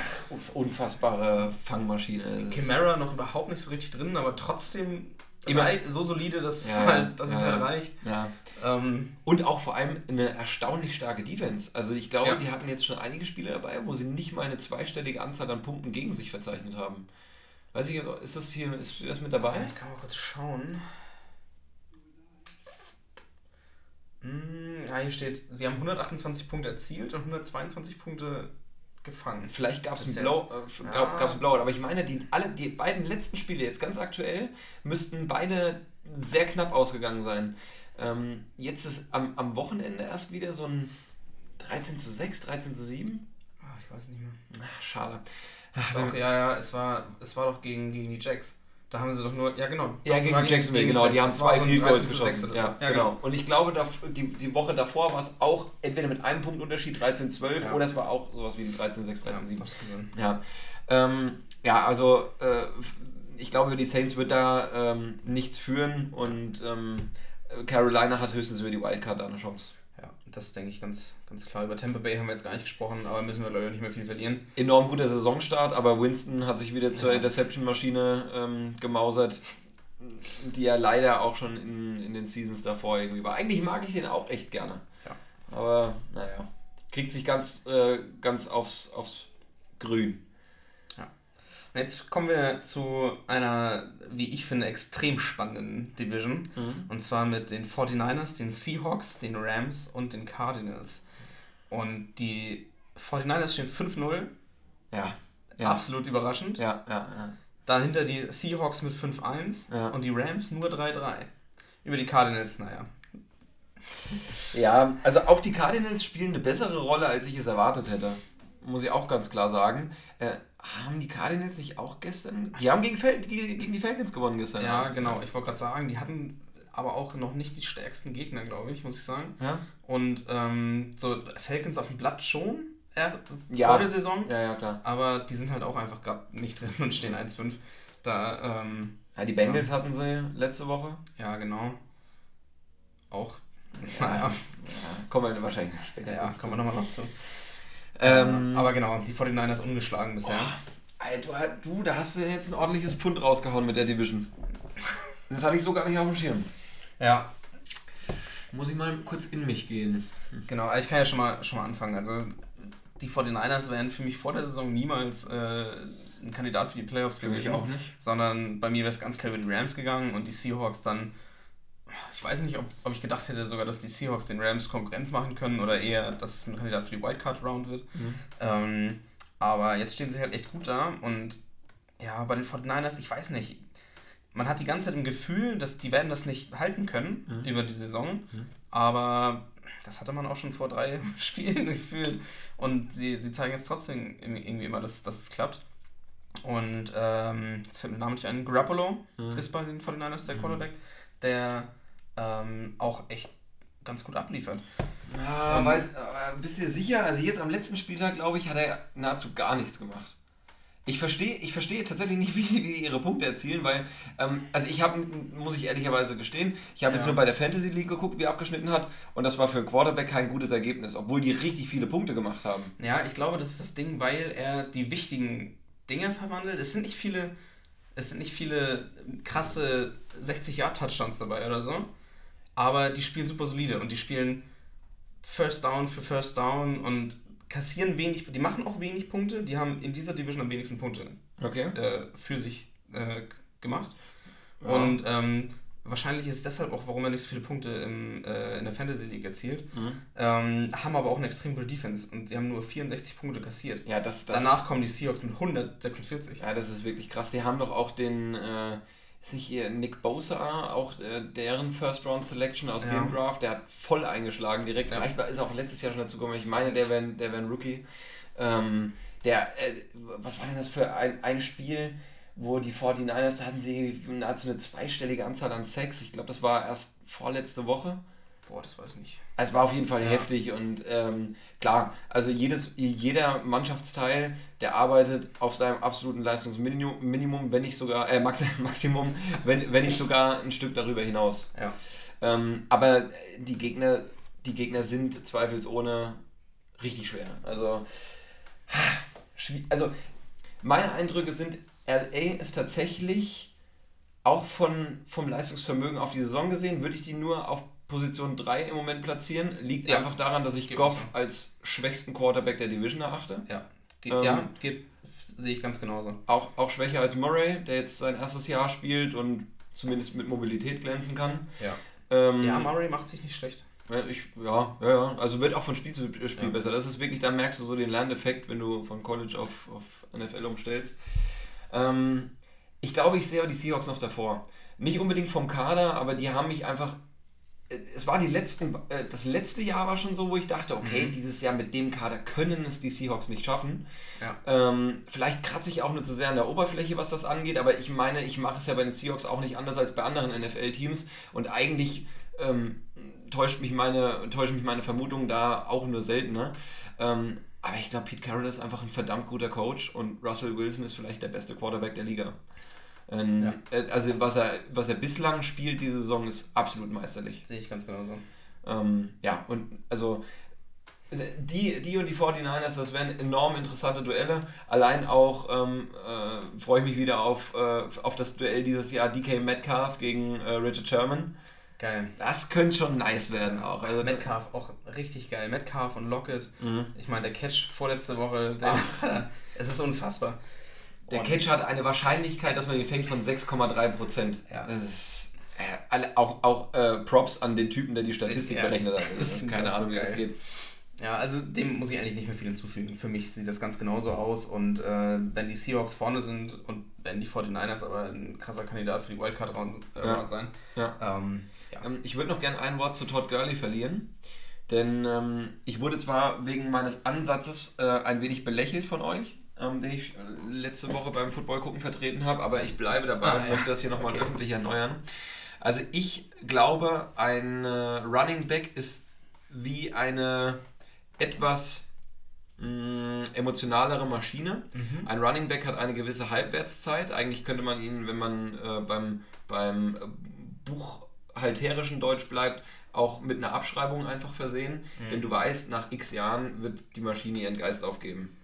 Unfassbare Fangmaschine. Es ist- Chimera noch überhaupt nicht so richtig drin, aber trotzdem Immer- so solide, dass, Ja, es, halt, dass es ja. halt reicht. Ja. Ähm, Und auch vor allem eine erstaunlich starke Defense. Also ich glaube, Ja. die hatten jetzt schon einige Spiele dabei, wo sie nicht mal eine zweistellige Anzahl an Punkten gegen sich verzeichnet haben. Weiß ich, ist das hier, ist das mit dabei? ich kann mal kurz schauen. Ja, hier steht, sie haben 128 Punkte erzielt und 122 Punkte gefangen. Vielleicht gab es äh, gab, Ah. gab's einen Blowout, aber ich meine, die, alle, die beiden letzten Spiele, jetzt ganz aktuell, müssten beide sehr knapp ausgegangen sein. Ähm, jetzt ist am, am Wochenende erst wieder so ein 13 zu 6, 13 zu 7. Ah, ich weiß nicht mehr. Ach, schade. Doch, ja, ja, es war, es war doch gegen, gegen die Jacks. Da haben sie doch nur, ja genau. Ja, gegen Jacksonville, gegen genau. die Die haben zwei so Field Goals 13 zu 6 geschossen. so. Ja, genau. Und ich glaube, da, die, die Woche davor war es auch entweder mit einem Punkt Unterschied 13-12 Ja. oder es war auch sowas wie ein 13-6, 13-7. hab's gesehen. Ja, ähm, ja also äh, ich glaube, die Saints wird da ähm, nichts führen und ähm, Carolina hat höchstens über die Wildcard eine Chance. Ja, das denke ich ganz, ganz klar. Über Tampa Bay haben wir jetzt gar nicht gesprochen, aber müssen wir leider nicht mehr viel verlieren. Enorm guter Saisonstart, aber Winston hat sich wieder zur Ja. Interception-Maschine ähm, gemausert, die er leider auch schon in, in den Seasons davor irgendwie war. Eigentlich mag ich den auch echt gerne. Ja. Aber naja, kriegt sich ganz, äh, ganz aufs, aufs Grün. Und jetzt kommen wir zu einer, wie ich finde, extrem spannenden Division. Mhm. Und zwar mit den 49ers, den Seahawks, den Rams und den Cardinals. Und die 49ers stehen 5-0, Ja. Ja. absolut überraschend. Ja, ja, ja. Dahinter die Seahawks mit 5-1 Ja. und die Rams nur 3-3. Über die Cardinals, naja. Ja, also auch die Cardinals spielen eine bessere Rolle, als ich es erwartet hätte. Muss ich auch ganz klar sagen. Äh, haben die Cardinals nicht auch gestern? Die haben gegen, Fel gegen gegen die Falcons gewonnen gestern. Ja, genau. Ich wollte gerade sagen, die hatten aber auch noch nicht die stärksten Gegner, glaube ich, muss ich sagen. Ja, Und ähm, so Falcons auf dem Blatt schon äh, Ja. vor der Saison. ja, ja klar. Aber die sind halt auch einfach gerade nicht drin und stehen 1-5. Da, ähm, Ja, die Bengals hatten sie letzte Woche. ja, genau. Auch. Naja, Ja, kommen wir wahrscheinlich später. ja, kommen wir nochmal noch zu. Ähm, aber genau, die 49ers ungeschlagen bisher. Alter, du, da hast du jetzt ein ordentliches Pfund rausgehauen mit der Division. Das hatte ich so gar nicht auf dem Schirm. Ja, Muss ich mal kurz in mich gehen. genau. Also ich kann ja schon mal, schon mal anfangen. Also, die 49ers wären für mich vor der Saison niemals äh, ein Kandidat für die Playoffs Für mich gewesen. auch nicht. Sondern bei mir wäre es ganz klar über die Rams gegangen und die Seahawks dann. Ich weiß nicht, ob, ob ich gedacht hätte sogar, dass die Seahawks den Rams Konkurrenz machen können oder eher, dass es ein Kandidat für die Wildcard-Round wird. Mhm. Ähm, aber jetzt stehen sie halt echt gut da und ja, bei den 49ers, ich weiß nicht. Man hat die ganze Zeit im Gefühl, dass die werden das nicht halten können Mhm. über die Saison, Mhm. aber das hatte man auch schon vor drei Spielen gefühlt und sie, sie zeigen jetzt trotzdem irgendwie immer, dass, dass es klappt. Und ähm, jetzt fällt mir namentlich ein, Garoppolo Mhm. ist bei den 49ers der Mhm. Quarterback, der ähm, auch echt ganz gut abliefert. Ja, weiß, bist du dir sicher? Also jetzt am letzten Spieltag, glaube ich, hat er nahezu gar nichts gemacht. Ich verstehe, ich verstehe tatsächlich nicht, wie die ihre Punkte erzielen, weil, ähm, also ich habe, muss ich ehrlicherweise gestehen, ich habe jetzt Ja. nur bei der Fantasy League geguckt, wie er abgeschnitten hat, und das war für Quarterback kein gutes Ergebnis, obwohl die richtig viele Punkte gemacht haben. Ja, ich glaube, das ist das Ding, weil er die wichtigen Dinge verwandelt. Es sind nicht viele, es sind nicht viele krasse 60-Yard-Touchdowns dabei oder so, aber die spielen super solide und die spielen First Down für First Down und kassieren wenig, die machen auch wenig Punkte, die haben in dieser Division am wenigsten Punkte Okay. äh, für sich äh, gemacht. Ja. Und ähm, wahrscheinlich ist es deshalb auch, warum er nicht so viele Punkte im, äh, in der Fantasy League erzielt. Mhm. Ähm, haben aber auch eine extrem gute Defense und sie haben nur 64 Punkte kassiert. Ja, das, das, Danach kommen die Seahawks mit 146. ja, das ist wirklich krass. Die haben doch auch den, äh, ist nicht hier Nick Bosa, auch äh, deren First Round Selection aus Ja. dem Draft, der hat voll eingeschlagen direkt. Ja. Vielleicht war, ist er auch letztes Jahr schon dazu gekommen. Ich meine, der wäre der wär ein Rookie. Ähm, der, äh, was war denn das für ein, ein Spiel, wo die 49ers, da hatten sie nahezu eine zweistellige Anzahl an Sex. Ich glaube, das war erst vorletzte Woche. Boah, das weiß ich nicht. Also es war auf jeden Fall Ja. heftig und ähm, klar, also jedes, jeder Mannschaftsteil, der arbeitet auf seinem absoluten Leistungsminimum, Minimum, wenn nicht sogar, äh, Max, Maximum, wenn, wenn nicht sogar ein Stück darüber hinaus. Ja. Ähm, aber die Gegner, die Gegner sind zweifelsohne richtig schwer. Also, also meine Eindrücke sind, LA ist tatsächlich auch von, vom Leistungsvermögen auf die Saison gesehen, würde ich die nur auf Position 3 im Moment platzieren. Liegt Ja. einfach daran, dass ich Geht Goff als schwächsten Quarterback der Division erachte. Ja, Ge Ähm, ja sehe ich ganz genauso. Auch, auch schwächer als Murray, der jetzt sein erstes Jahr spielt und zumindest mit Mobilität glänzen kann. Ja. Ähm, ja, Murray macht sich nicht schlecht. Ja, ich, ja, ja, ja. Also wird auch von Spiel zu Spiel Ja. besser. Das ist wirklich, da merkst du so den Lerneffekt, wenn du von College auf, auf NFL umstellst. Ähm, ich glaube, ich sehe auch die Seahawks noch davor. Nicht unbedingt vom Kader, aber die haben mich einfach. Äh, Es war die letzten, äh, das letzte Jahr war schon so, wo ich dachte, okay, dieses Jahr mit dem Kader können es die Seahawks nicht schaffen. Ja. Ähm, vielleicht kratze ich auch nur zu sehr an der Oberfläche, was das angeht, aber ich meine, ich mache es ja bei den Seahawks auch nicht anders als bei anderen NFL-Teams und eigentlich ähm, täuscht mich meine, täuschen mich meine Vermutungen da auch nur seltener. Ähm, aber ich glaube, Pete Carroll ist einfach ein verdammt guter Coach und Russell Wilson ist vielleicht der beste Quarterback der Liga. Ähm, äh, Also was er, was er bislang spielt diese Saison ist absolut meisterlich. Sehe ich ganz genauso. Ähm, ja, und also die, die und die 49ers, das wären enorm interessante Duelle. Allein auch ähm, äh, freue ich mich wieder auf, äh, auf das Duell dieses Jahr DK Metcalf gegen äh, Richard Sherman. Geil. Das könnte schon nice werden auch. Also, Metcalf auch richtig geil. Metcalf und Lockett. Mhm. Ich meine, der Catch vorletzte Woche, der, es ist unfassbar. Der Und- Catch hat eine Wahrscheinlichkeit, dass man ihn fängt von 6,3 Prozent. Ja. Das ist, äh, alle, auch auch äh, Props an den Typen, der die Statistik Ja. berechnet hat. Ich keine auch so Ahnung, wie das geht. Ja, also dem muss ich eigentlich nicht mehr viel hinzufügen. Für mich sieht das ganz genauso aus und äh, wenn die Seahawks vorne sind und wenn die 49ers aber ein krasser Kandidat für die Wildcard-Round äh, Ja. Sein. Ja. Ähm. Ähm, ich würde noch gerne ein Wort zu Todd Gurley verlieren. Denn ähm, ich wurde zwar wegen meines Ansatzes äh, ein wenig belächelt von euch, ähm, den ich letzte Woche beim Football gucken vertreten habe, aber ich bleibe dabei Ah, und möchte das hier nochmal Okay. öffentlich erneuern. Also ich glaube, ein äh, Running Back ist wie eine etwas mh, emotionalere Maschine. Mhm. Ein Running Back hat eine gewisse Halbwertszeit. Eigentlich könnte man ihn, wenn man äh, beim, beim äh, buchhalterischen Deutsch bleibt, auch mit einer Abschreibung einfach versehen. Denn du weißt, nach x Jahren wird die Maschine ihren Geist aufgeben.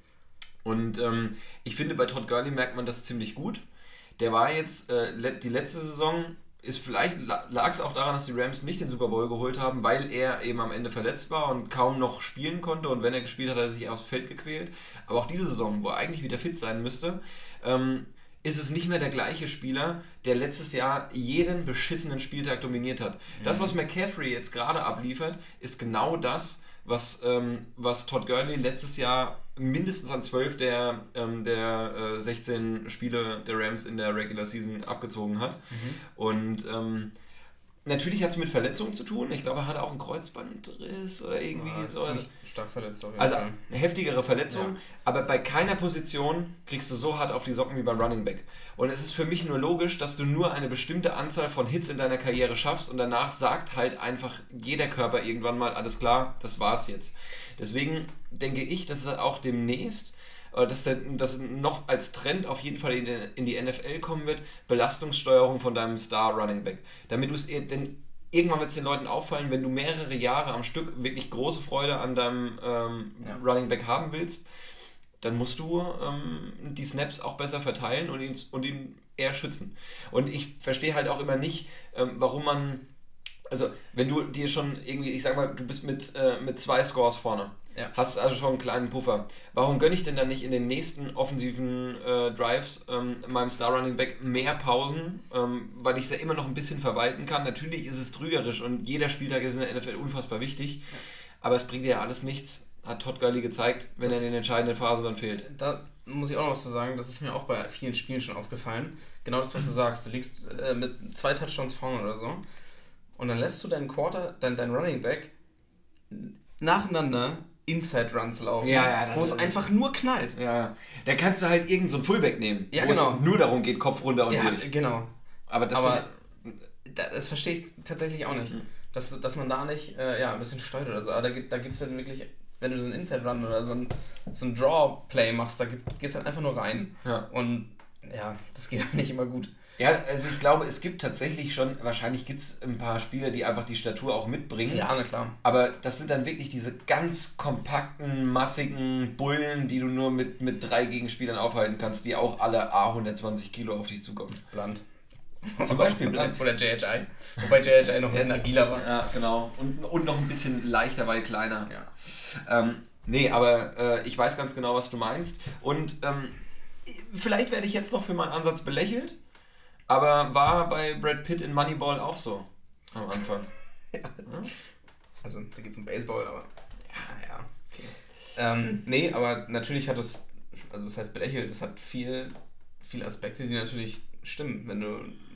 Und ähm, ich finde, bei Todd Gurley merkt man das ziemlich gut. Der war jetzt, äh, die letzte Saison ist vielleicht, la- lag es auch daran, dass die Rams nicht den Super Bowl geholt haben, weil er eben am Ende verletzt war und kaum noch spielen konnte. Und wenn er gespielt hat, hat er sich aufs Feld gequält. Aber auch diese Saison, wo er eigentlich wieder fit sein müsste, ähm, ist es nicht mehr der gleiche Spieler, der letztes Jahr jeden beschissenen Spieltag dominiert hat. Das, was McCaffrey jetzt gerade abliefert, ist genau das, was, ähm, was Todd Gurley letztes Jahr mindestens an 12 der, ähm, der äh, 16 Spiele der Rams in der Regular Season abgezogen hat. Und ähm, natürlich hat es mit Verletzungen zu tun. Ich glaube, er hatte auch einen Kreuzbandriss oder irgendwie War so. stark verletzt auf jeden Also Fall. eine heftigere Verletzung, Ja. aber bei keiner Position kriegst du so hart auf die Socken wie beim Running Back. Und es ist für mich nur logisch, dass du nur eine bestimmte Anzahl von Hits in deiner Karriere schaffst und danach sagt halt einfach jeder Körper irgendwann mal, alles klar, das war's jetzt. Deswegen denke ich, dass es auch demnächst dass der, das noch als Trend auf jeden Fall in die, in die NFL kommen wird, Belastungssteuerung von deinem Star Running Back. Damit du es, denn irgendwann wird es den Leuten auffallen, wenn du mehrere Jahre am Stück wirklich große Freude an deinem ähm, Ja. Running Back haben willst, dann musst du ähm, die Snaps auch besser verteilen und ihn, und ihn eher schützen. Und ich verstehe halt auch immer nicht, ähm, warum man, also wenn du dir schon irgendwie, ich sag mal, du bist mit, äh, mit zwei Scores vorne, Ja. hast also schon einen kleinen Puffer. Warum gönne ich denn dann nicht in den nächsten offensiven äh, Drives ähm, meinem Star Running Back mehr Pausen, ähm, weil ich es ja immer noch ein bisschen verwalten kann? Natürlich ist es trügerisch und jeder Spieltag ist in der NFL unfassbar wichtig, aber es bringt dir ja alles nichts, hat Todd Gurley gezeigt, wenn Das- er in den entscheidenden Phasen dann fehlt. Da muss ich auch noch was zu sagen, das ist mir auch bei vielen Spielen schon aufgefallen. Genau das, was du sagst. Du liegst äh, mit zwei Touchdowns vorne oder so und dann lässt du deinen Quarter, dein, dein Running Back nacheinander Inside Runs laufen, Ja, ja, wo es einfach nur knallt. Ja, da kannst du halt irgendeinen so Fullback nehmen, Ja, wo genau. es nur darum geht, Kopf runter und Ja, durch. genau. Aber das Aber das verstehe ich tatsächlich auch nicht. Mhm. Dass, dass man da nicht äh, ja, ein bisschen steuert oder so. Aber da, da gibt es dann wirklich, wenn du so einen Inside Run oder so ein, so ein Draw-Play machst, da geht es halt einfach nur rein. ja. Und ja, das geht halt nicht immer gut. Ja, also ich glaube, es gibt tatsächlich schon, wahrscheinlich gibt es ein paar Spieler, die einfach die Statur auch mitbringen. Ja, na klar. Aber das sind dann wirklich diese ganz kompakten, massigen Bullen, die du nur mit, mit drei Gegenspielern aufhalten kannst, die auch alle A 120 Kilo auf dich zukommen. Blunt. Zum Beispiel Blunt. Oder JHI. Wobei JHI noch ein bisschen agiler war. Ja, genau. Und, und noch ein bisschen leichter, weil kleiner. Ja. Ähm, nee, aber äh, ich weiß ganz genau, was du meinst. Und ähm, vielleicht werde ich jetzt noch für meinen Ansatz belächelt, aber war bei Brad Pitt in Moneyball auch so am Anfang. Also da geht es um Baseball, aber ja, ja. Okay. Ähm, nee, aber natürlich hat es, also das heißt belächelt, das hat viel, viele Aspekte, die natürlich stimmen, wenn du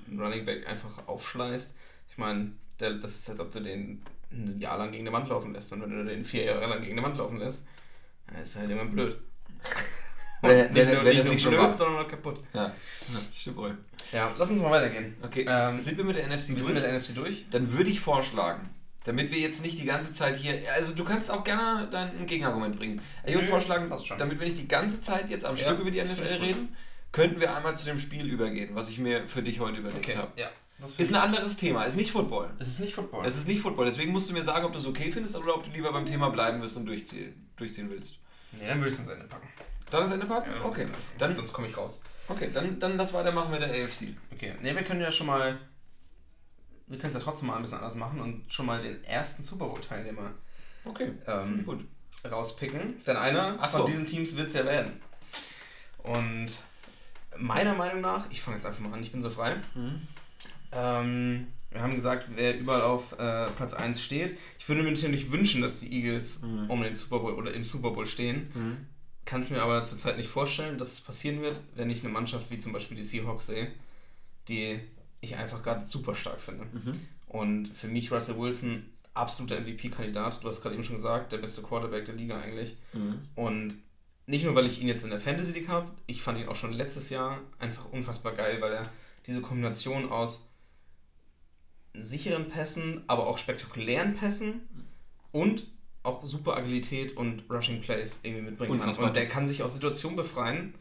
einen Running Back einfach aufschleißt. Ich meine, das ist, als ob du den ein Jahr lang gegen eine Wand laufen lässt und wenn du den vier Jahre lang gegen eine Wand laufen lässt, dann ist halt immer blöd. Wenn- nicht wenn- nur, wenn nicht das nur nicht blöd, war. sondern auch kaputt. Ja, stimmt wohl. Ja, lass uns mal weitergehen. Okay, Ähm, sind wir mit der NFC wir durch? sind mit der NFC durch. Dann würde ich vorschlagen, damit wir jetzt nicht die ganze Zeit hier. Also, du kannst auch gerne dein Gegenargument bringen. Ich würde Nö, vorschlagen, damit wir nicht die ganze Zeit jetzt am Ja, Stück über die NFL gut. reden, könnten wir einmal zu dem Spiel übergehen, was ich mir für dich heute überlegt Okay, habe. ja. Das Ist ein anderes Thema, ist nicht Football. es ist nicht Football. Es ist nicht Football, deswegen musst du mir sagen, ob du es okay findest oder ob du lieber beim Thema bleiben wirst und durchziehen, durchziehen willst. nee, dann würde ich es ins Ende packen. Dann das Ende packen? Ja, okay. Dann, Sonst komme ich raus. okay, dann, dann lass weitermachen mit der AFC. Okay. Ne, wir können ja schon mal. Wir können es ja trotzdem mal ein bisschen anders machen und schon mal den ersten Super Bowl-Teilnehmer Okay, Ähm, gut. rauspicken. Denn einer Ach von so. diesen Teams wird es ja werden. Und meiner Meinung nach, ich fange jetzt einfach mal an, ich bin so frei. Mhm. Ähm, wir haben gesagt, wer überall auf äh, Platz 1 steht. Ich würde mir natürlich wünschen, dass die Eagles Mhm. um den Super Bowl oder im Super Bowl stehen. Mhm. Kann es mir aber zurzeit nicht vorstellen, dass es passieren wird, wenn ich eine Mannschaft wie zum Beispiel die Seahawks sehe, die ich einfach gerade super stark finde. Mhm. Und für mich Russell Wilson absoluter MVP-Kandidat. Du hast gerade eben schon gesagt, der beste Quarterback der Liga eigentlich. Mhm. Und nicht nur, weil ich ihn jetzt in der Fantasy League habe, ich fand ihn auch schon letztes Jahr einfach unfassbar geil, weil er diese Kombination aus sicheren Pässen, aber auch spektakulären Pässen und auch super Agilität und Rushing Plays irgendwie mitbringen kann. Und der kann sich aus Situationen befreien.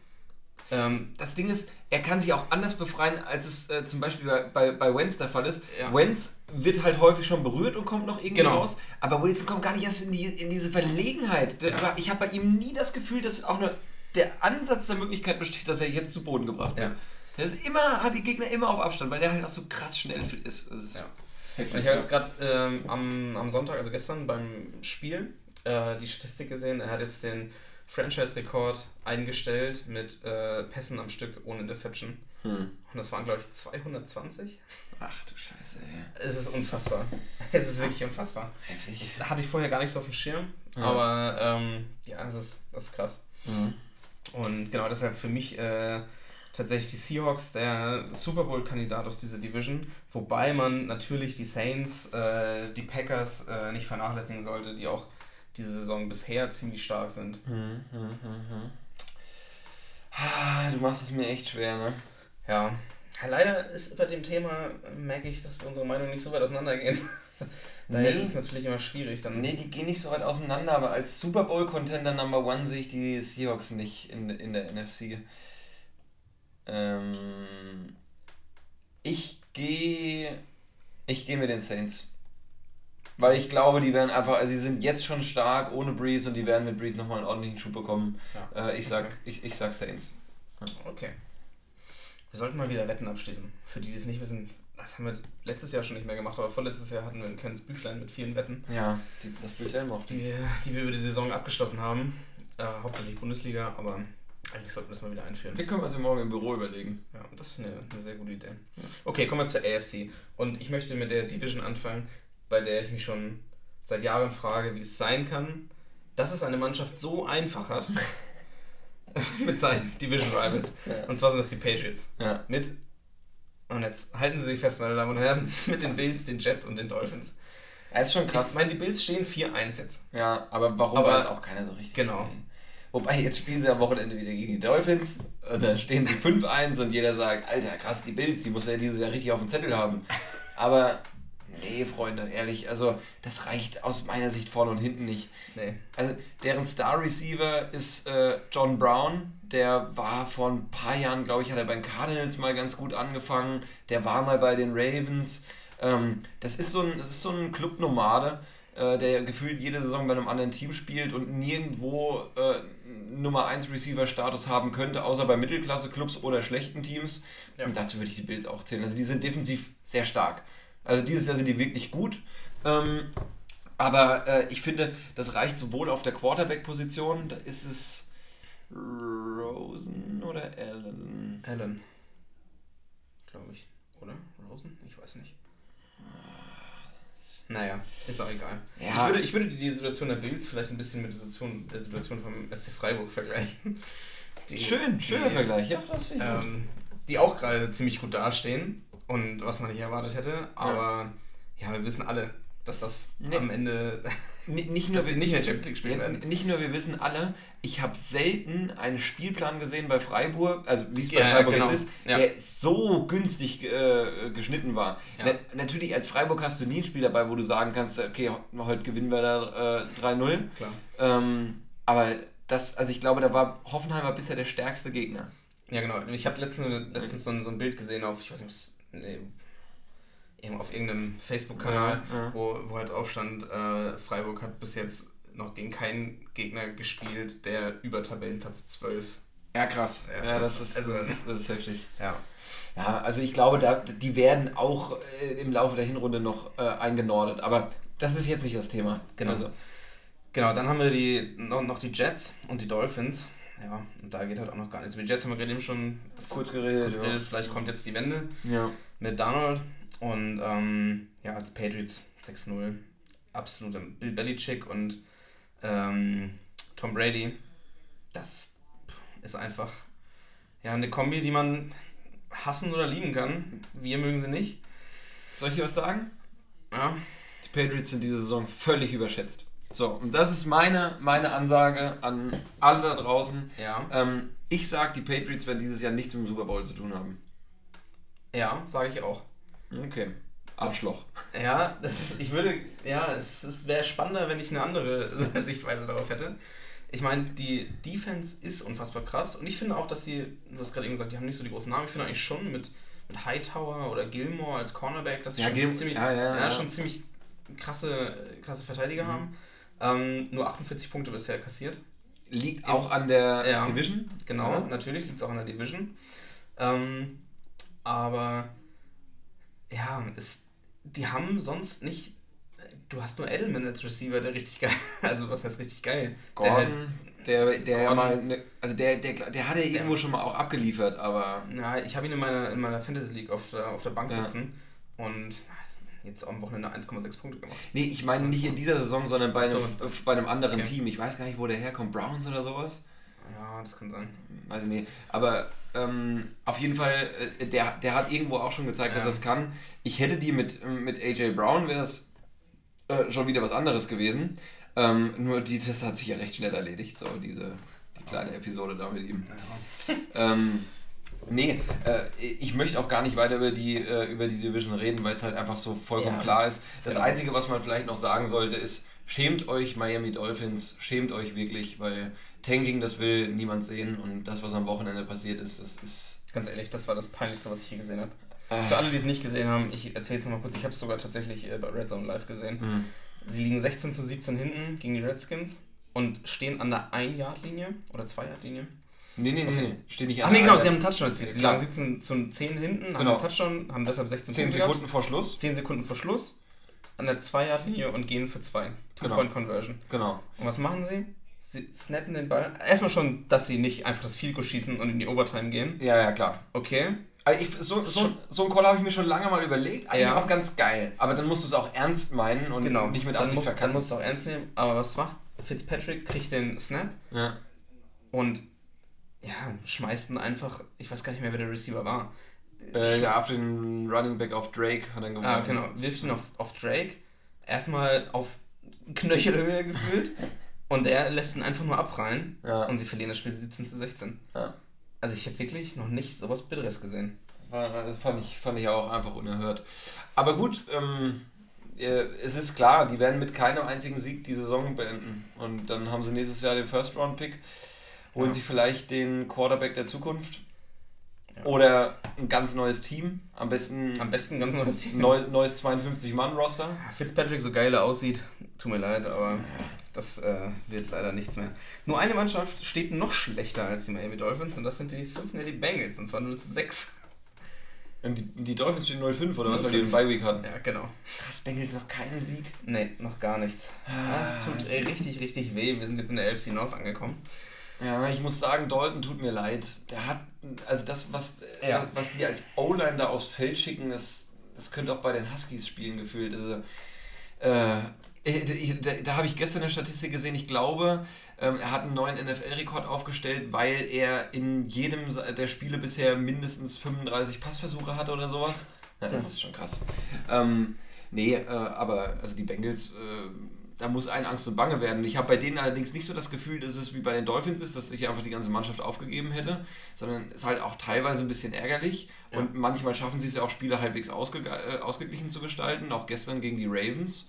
Ähm, Das Ding ist, er kann sich auch anders befreien, als es äh, zum Beispiel bei, bei, bei Wentz der Fall ist. Ja. Wentz wird halt häufig schon berührt und kommt noch irgendwie Genau. raus, aber Wilson kommt gar nicht erst in, die, in diese Verlegenheit. Ja. Ich habe bei ihm nie das Gefühl, dass auch nur der Ansatz der Möglichkeit besteht, dass er jetzt zu Boden gebracht wird. Ja. Der ist immer, hat die Gegner immer auf Abstand, weil der halt auch so krass schnell ist. Das ist Ja. Heftig, Und ich habe jetzt gerade ähm, am, am Sonntag, also gestern beim Spiel, äh, die Statistik gesehen. Er hat jetzt den Franchise-Rekord eingestellt mit äh, Pässen am Stück ohne Interception. Hm. Und das waren, glaube ich, 220. Ach du Scheiße, ey. Es ist unfassbar. Es ist wirklich unfassbar. Heftig. Hatte ich vorher gar nicht so auf dem Schirm. Ja. Aber ähm, ja, das ist, das ist krass. Mhm. Und genau deshalb für mich äh, tatsächlich die Seahawks der Super Bowl-Kandidat aus dieser Division. Wobei man natürlich die Saints, äh, die Packers äh, nicht vernachlässigen sollte, die auch diese Saison bisher ziemlich stark sind. Mhm, mhm, mhm. Ah, Du machst es mir echt schwer, ne? Ja. leider ist bei dem Thema, merke ich, dass wir unsere Meinungen nicht so weit auseinandergehen. Daher Nee. ist es natürlich immer schwierig. Dann Nee, die gehen nicht so weit auseinander, aber als Super Bowl-Contender Number One sehe ich die Seahawks nicht in, in der NFC. Ähm, ich gehe ich gehe mit den Saints. Weil ich glaube, die werden einfach, also sie sind jetzt schon stark ohne Breeze und die werden mit Breeze nochmal einen ordentlichen Schub bekommen. Ja. Äh, ich, sag, Okay. ich, ich sag Saints. Okay. Wir sollten mal wieder Wetten abschließen. Für die, die es nicht wissen, das haben wir letztes Jahr schon nicht mehr gemacht, aber vorletztes Jahr hatten wir ein kleines Büchlein mit vielen Wetten, Ja, die, das Büchlein mochte die wir, die wir über die Saison abgeschlossen haben. Äh, hauptsächlich Bundesliga, aber eigentlich sollten wir das mal wieder einführen. Wir können uns morgen im Büro überlegen. Ja, das ist eine, eine sehr gute Idee. Okay, kommen wir zur AFC. Und ich möchte mit der Division anfangen, bei der ich mich schon seit Jahren frage, wie es sein kann, dass es eine Mannschaft so einfach hat mit seinen Division Rivals. Ja. Und zwar sind das die Patriots. Ja. Mit, und jetzt halten Sie sich fest, meine Damen und Herren, mit den Bills, den Jets und den Dolphins. Das ist schon krass. Ich meine, die Bills stehen 4-1 jetzt. Ja, aber warum Aber- weiß auch keiner so richtig. Genau. Wobei, jetzt spielen sie am Wochenende wieder gegen die Dolphins und dann stehen sie 5-1 und jeder sagt, Alter, krass, die Bills, die muss er dieses Jahr richtig auf dem Zettel haben. Aber, nee, Freunde, ehrlich, also das reicht aus meiner Sicht vorne und hinten nicht. Nee. Also deren Star Receiver ist äh, John Brown. Der war vor ein paar Jahren, glaube ich, hat er bei den Cardinals mal ganz gut angefangen. Der war mal bei den Ravens. Ähm, das ist so ein, das ist so ein Clubnomade, äh, der gefühlt jede Saison bei einem anderen Team spielt und nirgendwo äh, Nummer 1 Receiver Status haben könnte, außer bei Mittelklasse-Clubs oder schlechten Teams. Ja. Und dazu würde ich die Bills auch zählen. Also die sind defensiv sehr stark. Also dieses Jahr sind die wirklich gut. Ähm, aber äh, ich finde, das reicht sowohl auf der Quarterback-Position, da ist es Rosen oder Allen. Allen. Glaube ich. Oder? Rosen? Naja, ist auch egal. Ja. Ich, würde, ich würde die Situation der Bills vielleicht ein bisschen mit der Situation, der Situation vom SC Freiburg vergleichen. Die, Schön, schöner Vergleich, ja, das finde ich. Ähm, die auch gerade ziemlich gut dastehen und was man nicht erwartet hätte. Aber ja, wir wissen alle, dass das Nee. am Ende, Nicht nur, dass sie nicht in der Champions League spielen werden. nicht nur, wir wissen alle, ich habe selten einen Spielplan gesehen bei Freiburg, also wie es bei Ja, Freiburg genau. jetzt ist, Ja. der so günstig äh, geschnitten war. Ja. Na, natürlich als Freiburg hast du nie ein Spiel dabei, wo du sagen kannst, okay, heute gewinnen wir da äh, 3-0. Klar. Ähm, aber das, also ich glaube, da war Hoffenheim war bisher der stärkste Gegner. Ja, genau. Ich habe letztens, letztens so, ein, so ein Bild gesehen auf, ich weiß nicht, nee, auf irgendeinem Facebook-Kanal, Ja, ja. Wo, wo halt drauf stand, äh, Freiburg hat bis jetzt noch gegen keinen Gegner gespielt, der über Tabellenplatz 12. Ja, krass. Ja, Ja, das- das, ist, also- das, ist, das ist heftig. Ja. Ja, also ich glaube, da, die werden auch äh, im Laufe der Hinrunde noch äh, eingenordet. Aber das ist jetzt nicht das Thema. Genau. Also, Genau, dann haben wir die, noch, noch die Jets und die Dolphins. Ja, und da geht halt auch noch gar nichts. Die Jets haben wir gerade eben schon Kurz geredet, kurz ja. geredet. Vielleicht kommt jetzt die Wende ja. mit Donald und ähm, ja, die Patriots 6-0. Absoluter Bill Belichick und ähm, Tom Brady. Das ist, ist einfach ja, eine Kombi, die man hassen oder lieben kann. Wir mögen sie nicht. Soll ich dir was sagen? Ja, Die Patriots sind diese Saison völlig überschätzt. So, und das ist meine, meine Ansage an alle da draußen. ja, Ähm, ich sag, die Patriots werden dieses Jahr nichts mit dem Super Bowl zu tun haben. ja sage ich auch. Okay. Arschloch. Ja, das, ich würde, ja, es, es wäre spannender, wenn ich eine andere Sichtweise darauf hätte. Ich meine, die Defense ist unfassbar krass und ich finde auch, dass sie, du hast gerade eben gesagt, die haben nicht so die großen Namen. Ich finde eigentlich schon mit, mit Hightower oder Gilmore als Cornerback, dass sie Ja, schon, Gil- ziemlich, ja, ja, ja. schon ziemlich krasse, krasse Verteidiger haben. Ähm, nur 48 Punkte bisher kassiert. Liegt auch an der. Division. Genau, natürlich liegt es auch an der Division. Ähm, aber ja, es, die haben sonst nicht. Du hast nur Edelman als Receiver, der richtig geil. Also was heißt richtig geil? Der halt, Gordon, der, der ja Gordon. mal, ne, also der, der, der hat ja irgendwo schon mal auch abgeliefert, aber na, ich habe ihn in meiner, in meiner Fantasy League auf der, auf der Bank Ja. sitzen und jetzt am Wochenende 1,6 Punkte gemacht. nee, ich meine nicht in dieser Saison, sondern bei einem, So. bei einem anderen Okay. Team. Ich weiß gar nicht, wo der herkommt, Browns oder sowas. Ja, das kann sein. Weiß ich nicht. Aber ähm, auf jeden Fall, äh, der, der hat irgendwo auch schon gezeigt, dass Ja. er es kann. Ich hätte die mit, mit AJ Brown, wäre das äh, schon wieder was anderes gewesen. Ähm, nur die, das hat sich ja recht schnell erledigt, so diese die kleine Episode da mit ihm. Ähm, nee, äh, ich möchte auch gar nicht weiter über die, äh, über die Division reden, weil es halt einfach so vollkommen Ja. klar ist. Das Genau. Einzige, was man vielleicht noch sagen sollte, ist, schämt euch Miami Dolphins, schämt euch wirklich, weil Tanking, das will niemand sehen und das, was am Wochenende passiert ist, das ist... Ganz ehrlich, das war das Peinlichste, was ich je gesehen habe. Äh, Für alle, die es nicht gesehen haben, ich erzähle es nochmal kurz. Ich habe es sogar tatsächlich äh, bei Red Zone live gesehen. Mhm. Sie liegen 16 zu 17 hinten gegen die Redskins und stehen an der 1-Yard-Linie oder 2-Yard-Linie. Nee, nee, nee, Okay. nee, steht nicht Ach an nee, der genau, sie haben einen Touchdown erzielt. Ja, Sie lagen 17 zu 10 hinten, haben Genau. einen Touchdown, haben deshalb 16 10 Punkte Sekunden gehabt. vor Schluss. 10 Sekunden vor Schluss an der 2-Yard-Linie und gehen für 2. Genau. Two-Point-Conversion. Genau. Und was machen sie? Sie snappen den Ball. Erstmal schon, dass sie nicht einfach das Field schießen und in die Overtime gehen. Ja, ja, klar. Okay. Also ich, so, so, so einen Call habe ich mir schon lange mal überlegt. Eigentlich Ja. auch ganz geil. Aber dann musst du es auch ernst meinen und Genau. nicht mit Absicht muss, dann verkacken. musst du auch ernst nehmen. Aber was macht? Fitzpatrick kriegt den Snap Ja. und ja, schmeißt ihn einfach, ich weiß gar nicht mehr, wer der Receiver war. Äh, ja, auf den Running Back auf Drake hat er Ah, geworfen. genau. Wirft ihn auf, auf Drake. Erstmal auf Knöchelhöhe gefühlt. Und er lässt ihn einfach nur abprallen. Ja. Und sie verlieren das Spiel 17 zu 16. Ja. Also ich habe wirklich noch nicht sowas Bitteres gesehen. Das fand ich, fand ich auch einfach unerhört. Aber gut, ähm, äh, es ist klar, die werden mit keinem einzigen Sieg die Saison beenden. Und dann haben sie nächstes Jahr den First-Round-Pick, holen Ja. sich vielleicht den Quarterback der Zukunft. Ja. Oder ein ganz neues Team. Am besten Am besten ganz neues Team. neues, neues 52-Mann-Roster. Ja, Fitzpatrick so geil er aussieht, tut mir leid, aber das äh, wird leider nichts mehr. Nur eine Mannschaft steht noch schlechter als die Miami Dolphins und das sind die Cincinnati Bengals und zwar 0 zu 6. Und die, die Dolphins stehen 0-5 oder was, weil die 0-5. den Bye-Week hatten. Ja, genau. Krass, Bengals noch keinen Sieg. Nee, noch gar nichts. Das tut äh, richtig, richtig weh. Wir sind jetzt in der LFC North angekommen. Ja, ich muss sagen, Dalton tut mir leid. Der hat, also das, was, Ja. was, was die als O-Line da aufs Feld schicken, das, das könnte auch bei den Huskies spielen gefühlt. Also, äh, da, da habe ich gestern eine Statistik gesehen, ich glaube, ähm, er hat einen neuen NFL-Rekord aufgestellt, weil er in jedem der Spiele bisher mindestens 35 Passversuche hatte oder sowas. Ja, das ist schon krass. Ähm, nee, äh, aber also die Bengals, äh, da muss ein Angst und Bange werden. Ich habe bei denen allerdings nicht so das Gefühl, dass es wie bei den Dolphins ist, dass sich einfach die ganze Mannschaft aufgegeben hätte, sondern es ist halt auch teilweise ein bisschen ärgerlich ja. und manchmal schaffen sie es ja auch, Spiele halbwegs ausge äh, ausgeglichen zu gestalten. Auch gestern gegen die Ravens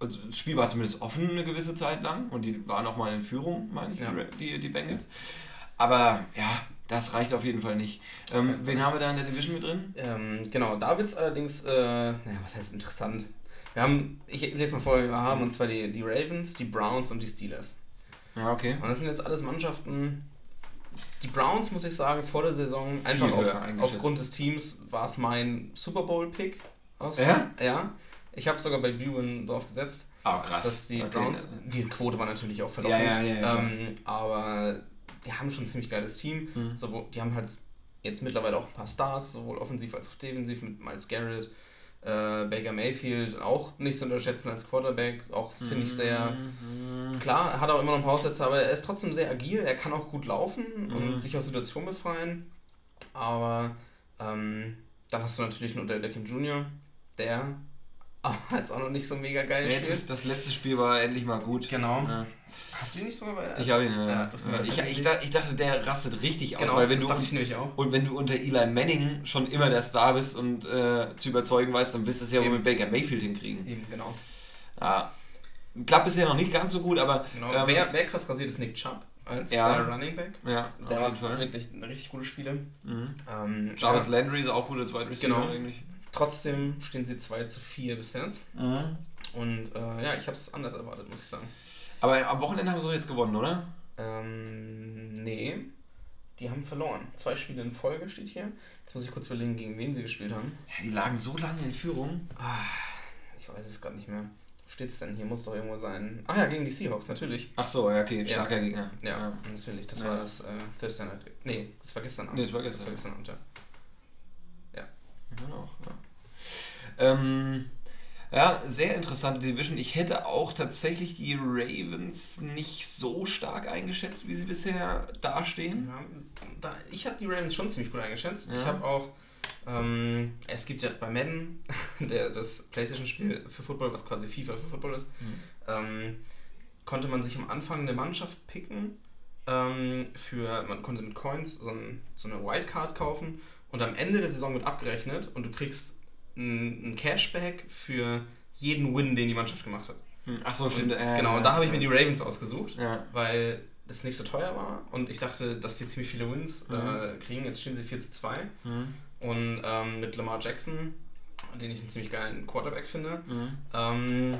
also das Spiel war zumindest offen eine gewisse Zeit lang und die waren auch mal in Führung, meine ich, ja. die, die Bengals. Aber ja, das reicht auf jeden Fall nicht. Ähm, wen haben wir da in der Division mit drin? Ähm, genau, da wird es allerdings, äh, naja, was heißt interessant? Wir haben, ich lese mal vor, wir haben und zwar die, die Ravens, die Browns und die Steelers. Ja, okay. Und das sind jetzt alles Mannschaften. Die Browns, muss ich sagen, vor der Saison, einfach auf, aufgrund des Teams, war es mein Super Bowl-Pick. Ja? Ja. Ich habe sogar bei Blumen drauf gesetzt. Oh, krass. Dass die okay. Browns, die Quote war natürlich auch verlockend. Ja, ja, ja, ähm, aber die haben schon ein ziemlich geiles Team. Mhm. So, die haben halt jetzt mittlerweile auch ein paar Stars, sowohl offensiv als auch defensiv, mit Miles Garrett, äh, Baker Mayfield, auch nicht zu unterschätzen als Quarterback, auch finde ich sehr. Mhm. Klar, er hat auch immer noch ein paar Aussätze, aber er ist trotzdem sehr agil, er kann auch gut laufen mhm. und sich aus Situationen befreien. Aber ähm, dann hast du natürlich noch der Kim Jr., der aber jetzt auch noch nicht so mega geil Jetzt ist, das letzte Spiel war endlich mal gut. Genau. Ja. Hast du ihn nicht sogar bei Ich habe ihn, ja. ja, ja. Ich, ich, ich, dachte, der rastet richtig genau, aus, weil wenn das du dachte ich nämlich auch. und wenn du unter Eli Manning schon immer der Star bist und äh, zu überzeugen weißt, dann wirst du es ja wohl mit Baker Mayfield hinkriegen. Eben, genau. Ja. Klappt bisher noch nicht ganz so gut, aber. Genau. Ähm, wer, wer krass rasiert ist Nick Chubb als ja. äh, Running Back. Ja, der hat wirklich eine richtig gute Spiele. Mhm. Ähm, Jarvis Landry ist auch gut als Wide Receiver genau. eigentlich. Trotzdem stehen sie 2 zu 4 bis jetzt. Mhm. Und äh, ja, ich habe es anders erwartet, muss ich sagen. Aber am Wochenende haben sie jetzt gewonnen, oder? Ähm, nee. Die haben verloren. Zwei Spiele in Folge steht hier. Jetzt muss ich kurz überlegen, gegen wen sie gespielt haben. Ja, die lagen so lange in Führung. Ah, ich weiß es gerade nicht mehr. Wo steht's denn? Hier muss doch irgendwo sein. Ach ja, gegen die Seahawks, natürlich. Ach so, ja, okay, starker ja. Gegner. Ja, ja, natürlich. Das ja. war das äh, Thursday Night. Nee, das war gestern Abend. Nee, das war gestern. Das war gestern Abend, ja. Genau. Ja. Ähm, ja, sehr interessante Division. Ich hätte auch tatsächlich die Ravens nicht so stark eingeschätzt, wie sie bisher dastehen. Ja, da, ich habe die Ravens schon ziemlich gut eingeschätzt. Ja. Ich habe auch, ähm, es gibt ja bei Madden, der, das Playstation-Spiel für Football, was quasi FIFA für Football ist, mhm. ähm, konnte man sich am Anfang eine Mannschaft picken. Ähm, für, man konnte mit Coins so, ein, so eine Wildcard kaufen und am Ende der Saison wird abgerechnet und du kriegst ein, Cashback für jeden Win, den die Mannschaft gemacht hat. Hm, ach so, stimmt. Äh, genau, und da habe ich mir die Ravens ausgesucht, ja. weil es nicht so teuer war und ich dachte, dass die ziemlich viele Wins mhm. äh, kriegen. Jetzt stehen sie 4 zu 2 mhm. und ähm, mit Lamar Jackson, den ich einen ziemlich geilen Quarterback finde. Mhm. Ähm,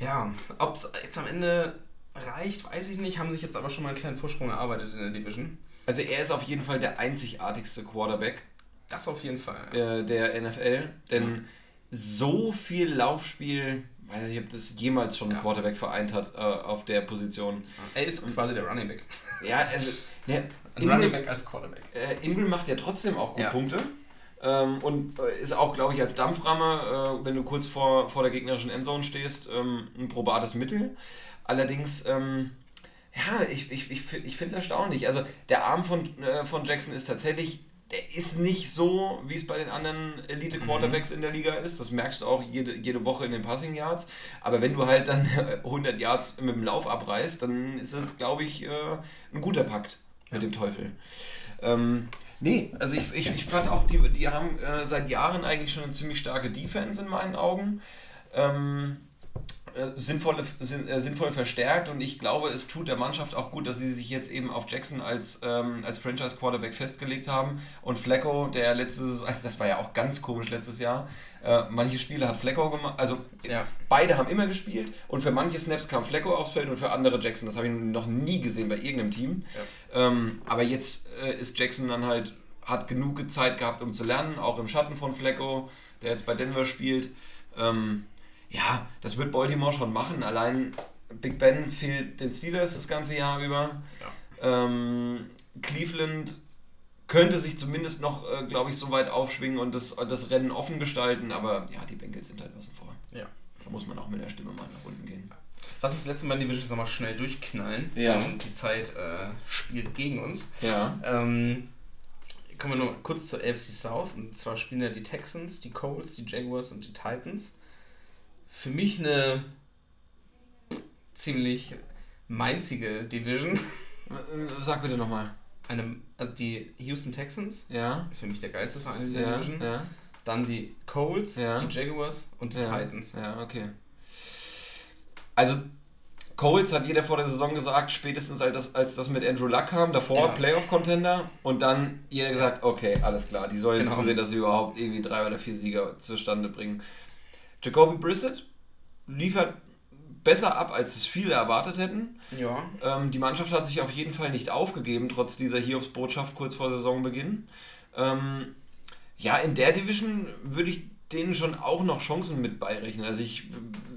ja, ob es jetzt am Ende reicht, weiß ich nicht. Haben sich jetzt aber schon mal einen kleinen Vorsprung erarbeitet in der Division. Also er ist auf jeden Fall der einzigartigste Quarterback. Das auf jeden Fall. Äh, der NFL. Denn ja. so viel Laufspiel, weiß ich nicht, ob das jemals schon ein Quarterback vereint hat äh, auf der Position. Er ist quasi der Running Back. Ja, also. Ne, ein Ingram, Running Back als Quarterback. Äh, Ingram macht ja trotzdem auch gut Punkte. Ähm, und äh, ist auch, glaube ich, als Dampframme, äh, wenn du kurz vor, vor der gegnerischen Endzone stehst, ähm, ein probates Mittel. Allerdings ähm, ja, ich, ich, ich, ich finde es erstaunlich. Also der Arm von, äh, von Jackson ist tatsächlich, der ist nicht so, wie es bei den anderen Elite-Quarterbacks mhm. in der Liga ist. Das merkst du auch jede, jede Woche in den Passing Yards. Aber wenn du halt dann 100 Yards mit dem Lauf abreißt, dann ist das, glaube ich, äh, ein guter Pakt mit ja. dem Teufel. Ähm, nee, also ich, ich, ich fand auch, die, die haben äh, seit Jahren eigentlich schon eine ziemlich starke Defense in meinen Augen. Ähm, äh, sinnvoll, äh, sinnvoll verstärkt und ich glaube, es tut der Mannschaft auch gut, dass sie sich jetzt eben auf Jackson als, ähm, als Franchise-Quarterback festgelegt haben und Flecko, der letztes, also das war ja auch ganz komisch letztes Jahr, äh, manche Spiele hat Flecko gemacht, also ja. beide haben immer gespielt und für manche Snaps kam Flecko aufs Feld und für andere Jackson, das habe ich noch nie gesehen bei irgendeinem Team, ja. ähm, aber jetzt äh, ist Jackson dann halt, hat genug Zeit gehabt, um zu lernen, auch im Schatten von Flecko, der jetzt bei Denver spielt, ähm, ja, das wird Baltimore schon machen. Allein Big Ben fehlt den Steelers das ganze Jahr über. Ja. Ähm, Cleveland könnte sich zumindest noch, äh, glaube ich, so weit aufschwingen und das, das Rennen offen gestalten, aber ja, die Bengals sind halt außen vor. Ja. Da muss man auch mit der Stimme mal nach unten gehen. Lass uns das letzte Mal die Divisions nochmal schnell durchknallen. Ja. Ähm, Die Zeit äh, spielt gegen uns. Ja. Ähm, kommen wir nur kurz zur AFC South. Und zwar spielen ja die Texans, die Colts, die Jaguars und die Titans. Für mich eine ziemlich mainzige Division. Äh, Sag bitte nochmal. Eine, also die Houston Texans, Ja. für mich der geilste Verein in dieser Ja. Division. Ja. Dann die Colts, Ja. die Jaguars und die. Titans. Ja, okay. Also, Colts hat jeder vor der Saison gesagt, spätestens als das, als das mit Andrew Luck kam, davor Ja. Playoff-Contender und dann jeder gesagt, okay, alles klar, die sollen Genau. zusehen, dass sie überhaupt irgendwie drei oder vier Sieger zustande bringen. Jacoby Brissett liefert besser ab, als es viele erwartet hätten. Ja. Ähm, die Mannschaft hat sich auf jeden Fall nicht aufgegeben, trotz dieser Hiobsbotschaft kurz vor Saisonbeginn. Ähm, ja, in der Division würde ich denen schon auch noch Chancen mit beirechnen. Also ich,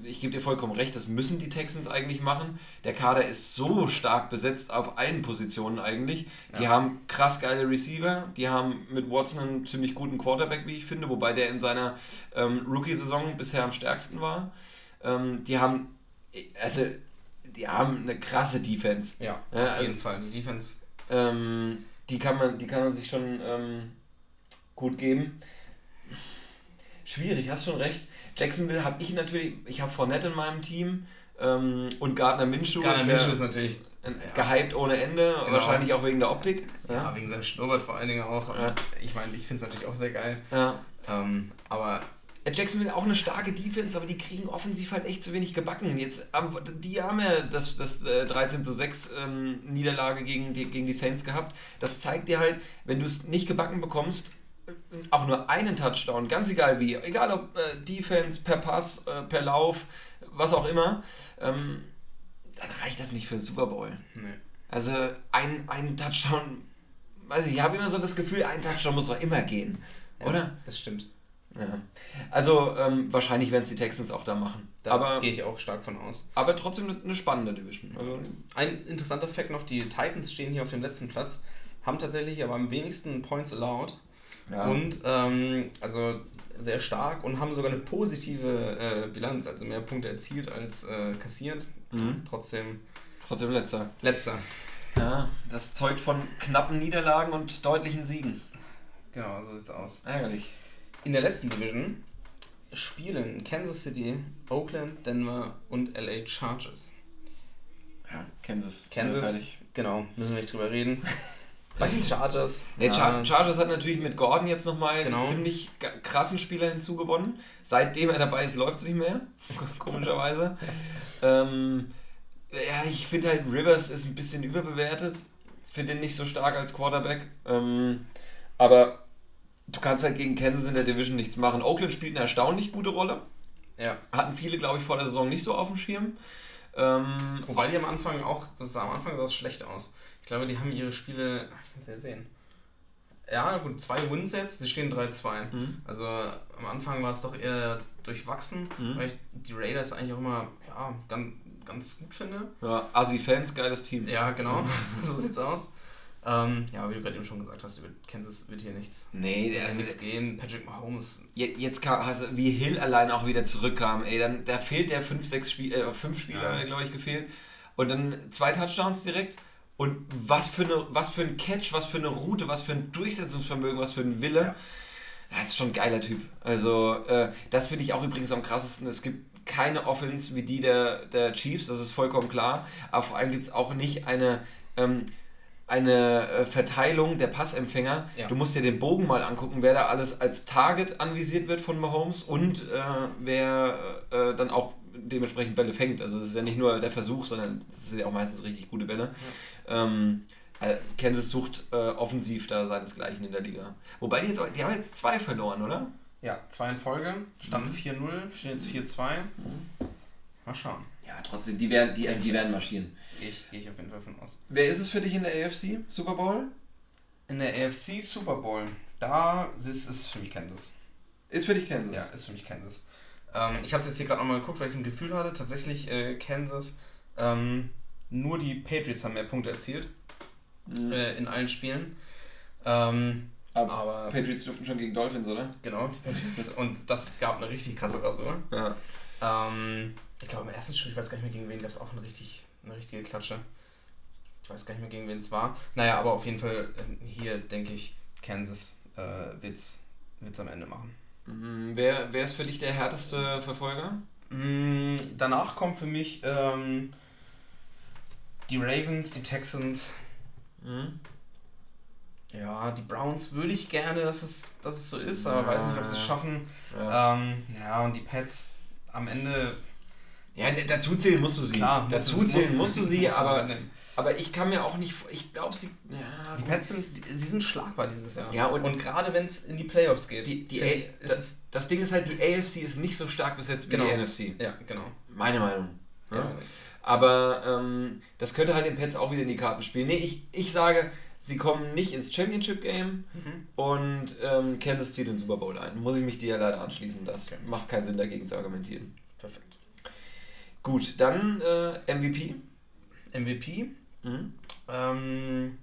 ich gebe dir vollkommen recht, das müssen die Texans eigentlich machen. Der Kader ist so stark besetzt auf allen Positionen eigentlich. Die Ja. haben krass geile Receiver, die haben mit Watson einen ziemlich guten Quarterback, wie ich finde, wobei der in seiner ähm, Rookie-Saison bisher am stärksten war. Ähm, die haben, also, die haben eine krasse Defense. Ja, Ja, auf also- jeden Fall. Die Defense. Ähm, die, kann man, die kann man sich schon ähm, gut geben. Schwierig, hast schon recht. Jacksonville habe ich natürlich, ich habe Fournette in meinem Team ähm, und Gardner Minshew Garner ist, Minshew ja ist natürlich gehypt ohne Ende, Genau. wahrscheinlich auch wegen der Optik. Ja, wegen seinem Schnurrbart vor allen Dingen auch. Ja. Ich meine, ich finde es natürlich auch sehr geil. Ja. Ähm, aber Äh, Jacksonville auch eine starke Defense, aber die kriegen offensiv halt echt zu wenig gebacken. Jetzt, die haben ja das, das äh, 13 zu 6 ähm, Niederlage gegen die, gegen die Saints gehabt. Das zeigt dir halt, wenn du es nicht gebacken bekommst, äh, auch nur einen Touchdown, ganz egal wie, egal ob äh, Defense, per Pass, äh, per Lauf, was auch immer, ähm, dann reicht das nicht für den Super Bowl. nee. Also ein, ein Touchdown, weiß ich, ich habe immer so das Gefühl, ein Touchdown muss doch immer gehen, Ja, oder? Das stimmt. Ja. Also ähm, wahrscheinlich werden es die Texans auch da machen. Da gehe ich auch stark von aus. aber trotzdem eine, eine spannende Division. Also, Ein interessanter Fakt noch: Die Titans stehen hier auf dem letzten Platz, haben tatsächlich aber am wenigsten Points allowed. Ja. Und ähm, also sehr stark und haben sogar eine positive äh, Bilanz, also mehr Punkte erzielt als äh, kassiert. Mhm. Trotzdem trotzdem letzter. letzter. Ja, das zeugt von knappen Niederlagen und deutlichen Siegen. Genau, so sieht's aus. Ärgerlich. In der letzten Division spielen Kansas City, Oakland, Denver und LA Chargers. Ja, Kansas. Kansas, genau, müssen wir nicht drüber reden. Bei den Chargers. Der Char äh, Chargers hat natürlich mit Gordon jetzt nochmal Genau. einen ziemlich krassen Spieler hinzugewonnen. Seitdem er dabei ist, läuft es nicht mehr. Komischerweise. ähm, ja, ich finde halt, Rivers ist ein bisschen überbewertet. Finde ihn nicht so stark als Quarterback. Ähm, aber du kannst halt gegen Kansas in der Division nichts machen. Oakland spielt eine erstaunlich gute Rolle. ja. Hatten viele, glaube ich, vor der Saison nicht so auf dem Schirm. Ähm, Wobei die am Anfang auch, das sah am Anfang sah es schlecht aus. Ich glaube, die haben ihre Spiele, ach, ich kann es ja sehen. Ja, gut, zwei Win-Sets, sie stehen 3-2. Mhm. Also am Anfang war es doch eher durchwachsen, Mhm. weil ich die Raiders eigentlich auch immer ja, ganz, ganz gut finde. ja, Assi-Fans, geiles Team. Ja, genau, so sieht's aus. Ähm, ja, wie du gerade eben schon gesagt hast, über Kansas wird hier nichts, Nee, der ist nichts gehen. Patrick Mahomes, Je- Jetzt kam, du, wie Hill allein auch wieder zurückkam, ey, dann da fehlt der 5, 6 Spiel, äh, fünf Spieler, Ja. glaube ich, gefehlt. Und dann zwei Touchdowns direkt. Und was für, eine, was für ein Catch, was für eine Route, was für ein Durchsetzungsvermögen, was für ein Wille. Ja. Das ist schon ein geiler Typ. Also, äh, das finde ich auch übrigens am krassesten. Es gibt keine Offense wie die der, der Chiefs, das ist vollkommen klar. Aber vor allem gibt es auch nicht eine, ähm, eine äh, Verteilung der Passempfänger. Ja. Du musst dir den Bogen mal angucken, wer da alles als Target anvisiert wird von Mahomes und äh, wer äh, dann auch dementsprechend Bälle fängt. Also es ist ja nicht nur der Versuch, sondern es sind ja auch meistens richtig gute Bälle. Ähm, also Kansas sucht äh, offensiv da seinesgleichen in der Liga. Wobei die jetzt, auch- die haben jetzt zwei verloren, oder? ja, zwei in Folge, standen 4-0, stehen jetzt 4-2. Mal schauen. Ja, trotzdem, die werden, die, also die werden marschieren. Gehe ich, geh ich auf jeden Fall von aus. Wer ist es für dich in der AFC Super Bowl? In der AFC Super Bowl, da ist es für mich Kansas. Ist für dich Kansas. Ja, ist für mich Kansas. Ähm, ich habe es jetzt hier gerade nochmal geguckt, weil ich so ein Gefühl hatte. Tatsächlich äh, Kansas, ähm, nur die Patriots haben mehr Punkte erzielt Mhm. äh, in allen Spielen. Ähm, Aber, Aber Patriots durften schon gegen Dolphins, oder? genau, die Patriots. Und das gab eine richtig krasse Rasur. Ja. Ähm, ich glaube, im ersten Spiel, ich weiß gar nicht mehr gegen wen, gab es auch eine, richtig, eine richtige Klatsche. Ich weiß gar nicht mehr, gegen wen es war. Naja, aber auf jeden Fall äh, hier, denke ich, Kansas äh, wird es am Ende machen. Mhm, Wer, wer ist für dich der härteste Verfolger? Mm, danach kommen für mich ähm, die Ravens, die Texans. Mhm. Ja, die Browns würde ich gerne, dass es, dass es so ist, aber Ja, weiß nicht, ob sie es schaffen. Ja. Ähm, ja, und die Pets am Ende, ja, ne, dazu zählen musst du sie. klar, dazu zählen musst du sie, aber, aber ich kann mir auch nicht, ich glaube, sie, ja, Die Pets sind, sie sind schlagbar dieses Jahr. Ja, und- gerade wenn es in die Playoffs geht. die, die, ich, das, das Ding ist halt, die AFC ist nicht so stark besetzt wie Genau. die NFC. ja, genau. Meine Meinung. Ja. Ja. Aber ähm, das könnte halt den Pets auch wieder in die Karten spielen. Nee, ich, ich sage, sie kommen nicht ins Championship Game Mhm. und ähm, Kansas zieht den Super Bowl ein. Muss ich mich dir ja leider anschließen. Das Okay. macht keinen Sinn dagegen zu argumentieren. Gut, dann äh, MVP. MVP, Mhm. ähm,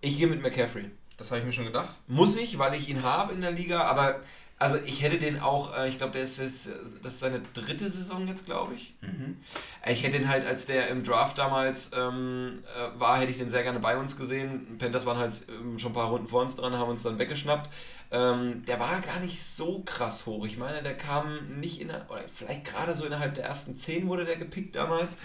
Ich gehe mit McCaffrey. das habe ich mir schon gedacht. Muss ich, weil ich ihn habe in der Liga, aber also ich hätte den auch, äh, ich glaube, der ist jetzt, das ist seine dritte Saison jetzt, glaube ich. Ich hätte ihn halt, als der im Draft damals ähm, äh, war, hätte ich den sehr gerne bei uns gesehen. Panthers waren halt ähm, schon ein paar Runden vor uns dran, haben uns dann weggeschnappt. Ähm, der war gar nicht so krass hoch. Ich meine, der kam nicht in der, oder vielleicht gerade so innerhalb der ersten zehn wurde der gepickt damals.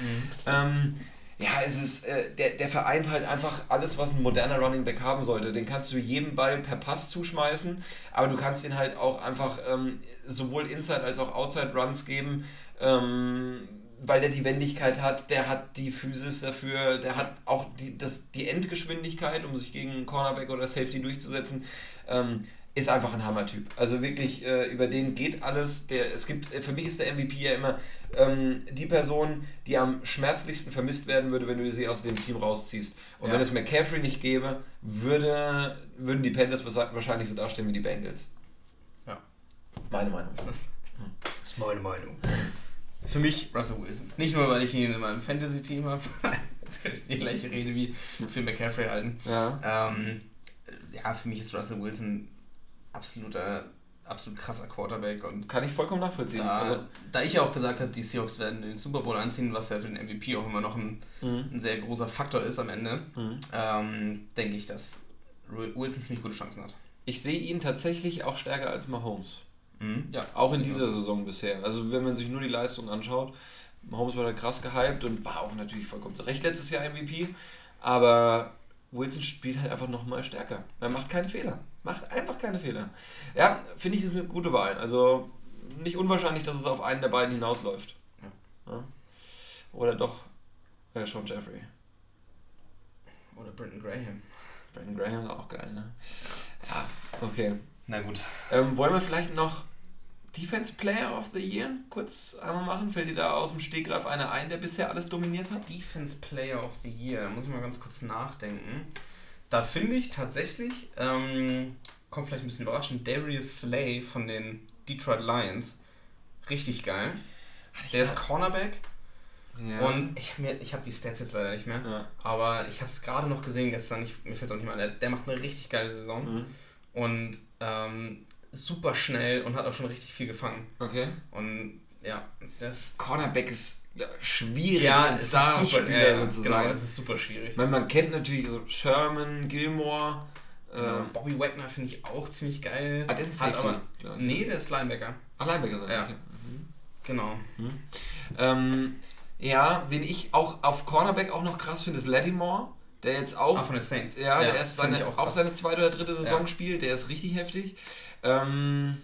Ähm, ja, es ist, äh, der, der vereint halt einfach alles, was ein moderner Running Back haben sollte. Den kannst du jedem Ball per Pass zuschmeißen, aber du kannst ihn halt auch einfach ähm, sowohl Inside als auch Outside Runs geben, ähm, weil der die Wendigkeit hat, der hat die Physis dafür, der hat auch die, das, die Endgeschwindigkeit, um sich gegen einen Cornerback oder Safety durchzusetzen. Ähm, ist einfach ein Hammertyp. Also wirklich, äh, über den geht alles. Der, es gibt, äh, für mich ist der MVP ja immer ähm, die Person, die am schmerzlichsten vermisst werden würde, wenn du sie aus dem Team rausziehst. Und Ja. wenn es McCaffrey nicht gäbe, würde, würden die Panthers wahrscheinlich so dastehen wie die Bengals. Ja. Meine Meinung. Das ist meine Meinung. Für mich Russell Wilson. Nicht nur, weil ich ihn in meinem Fantasy-Team habe. Jetzt kann ich die gleiche Rede wie für McCaffrey halten. Ja. Ähm, ja, für mich ist Russell Wilson absoluter, absolut krasser Quarterback und Kann ich vollkommen nachvollziehen. da, Also, da ich ja auch gesagt habe, die Seahawks werden den Super Bowl einziehen, was ja für den MVP auch immer noch ein, mhm. ein sehr großer Faktor ist am Ende, Mhm. ähm, denke ich, dass Wilson ziemlich gute Chancen hat. Ich sehe ihn tatsächlich auch stärker als Mahomes. Mhm. Ja, Auch in dieser Saison bisher. Also wenn man sich nur die Leistung anschaut, Mahomes war da krass gehypt und war auch natürlich vollkommen zu Recht letztes Jahr MVP. Aber Wilson spielt halt einfach nochmal stärker. Er macht keine Fehler. Macht einfach keine Fehler. Ja, finde ich, ist eine gute Wahl. Also nicht unwahrscheinlich, dass es auf einen der beiden hinausläuft. Ja. Oder doch äh, Sean Jeffrey. Oder Brenton Graham. Brandon Graham ist auch geil, ne? Ja, okay. Na gut. Ähm, wollen wir vielleicht noch Defense Player of the Year kurz einmal machen? Fällt dir da aus dem Stegreif einer ein, der bisher alles dominiert hat? Defense Player of the Year, da muss ich mal ganz kurz nachdenken. Da finde ich tatsächlich, ähm, kommt vielleicht ein bisschen überraschend, Darius Slay von den Detroit Lions. Richtig geil. Der ist Cornerback ja. und ich habe habe die Stats jetzt leider nicht mehr, ja. aber ich habe es gerade noch gesehen gestern, ich, mir fällt es auch nicht mehr an, der, der macht eine richtig geile Saison Mhm. und ähm, super schnell und hat auch schon richtig viel gefangen. Okay. Und ja, das Cornerback ist schwierig, ja, ein es ist super, Starspieler ja, sozusagen. genau, es ist super schwierig. Meine, man kennt natürlich so Sherman, Gilmore. Genau. Ähm, Bobby Wagner finde ich auch ziemlich geil. ah, das ist Hat aber. Nee, der ist Linebacker. Ach, Linebacker sein. Ja. Okay. Genau. Ähm, ja, wen ich auch auf Cornerback auch noch krass finde, ist Lattimore, der jetzt auch Ah, von den Saints. Ja, der erst seine, auch, krass. seine zweite oder dritte Saison Ja. spielt, der ist richtig heftig. Ähm,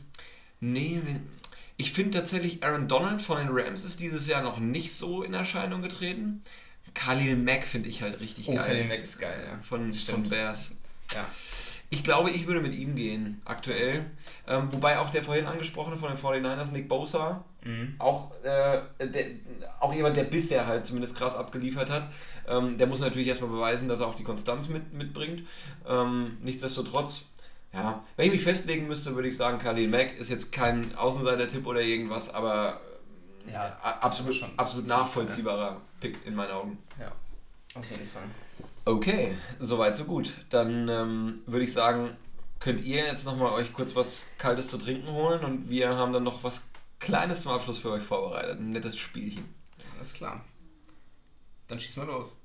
nee, wen- ich finde tatsächlich Aaron Donald von den Rams ist dieses Jahr noch nicht so in Erscheinung getreten. Khalil Mack finde ich halt richtig Oh, geil. Khalil Mack ist geil, ja. Von, von. Bears. Ja. Ich glaube, ich würde mit ihm gehen, aktuell. Ähm, wobei auch der vorhin angesprochene von den 49ers, Nick Bosa, Mhm. auch, äh, der, auch jemand, der bisher halt zumindest krass abgeliefert hat. Ähm, der muss natürlich erstmal beweisen, dass er auch die Konstanz mit, mitbringt. Ähm, nichtsdestotrotz, ja, wenn ich mich festlegen müsste, würde ich sagen, Khalil Mack ist jetzt kein Außenseiter-Tipp oder irgendwas, aber Ja, a- absolut, schon absolut nachvollziehbarer Pick in meinen Augen. Ja, auf jeden Fall. Okay, soweit so gut. Dann ähm, würde ich sagen, könnt ihr jetzt nochmal euch kurz was Kaltes zu trinken holen und wir haben dann noch was Kleines zum Abschluss für euch vorbereitet. Ein nettes Spielchen. Alles klar. Dann schieß mal los.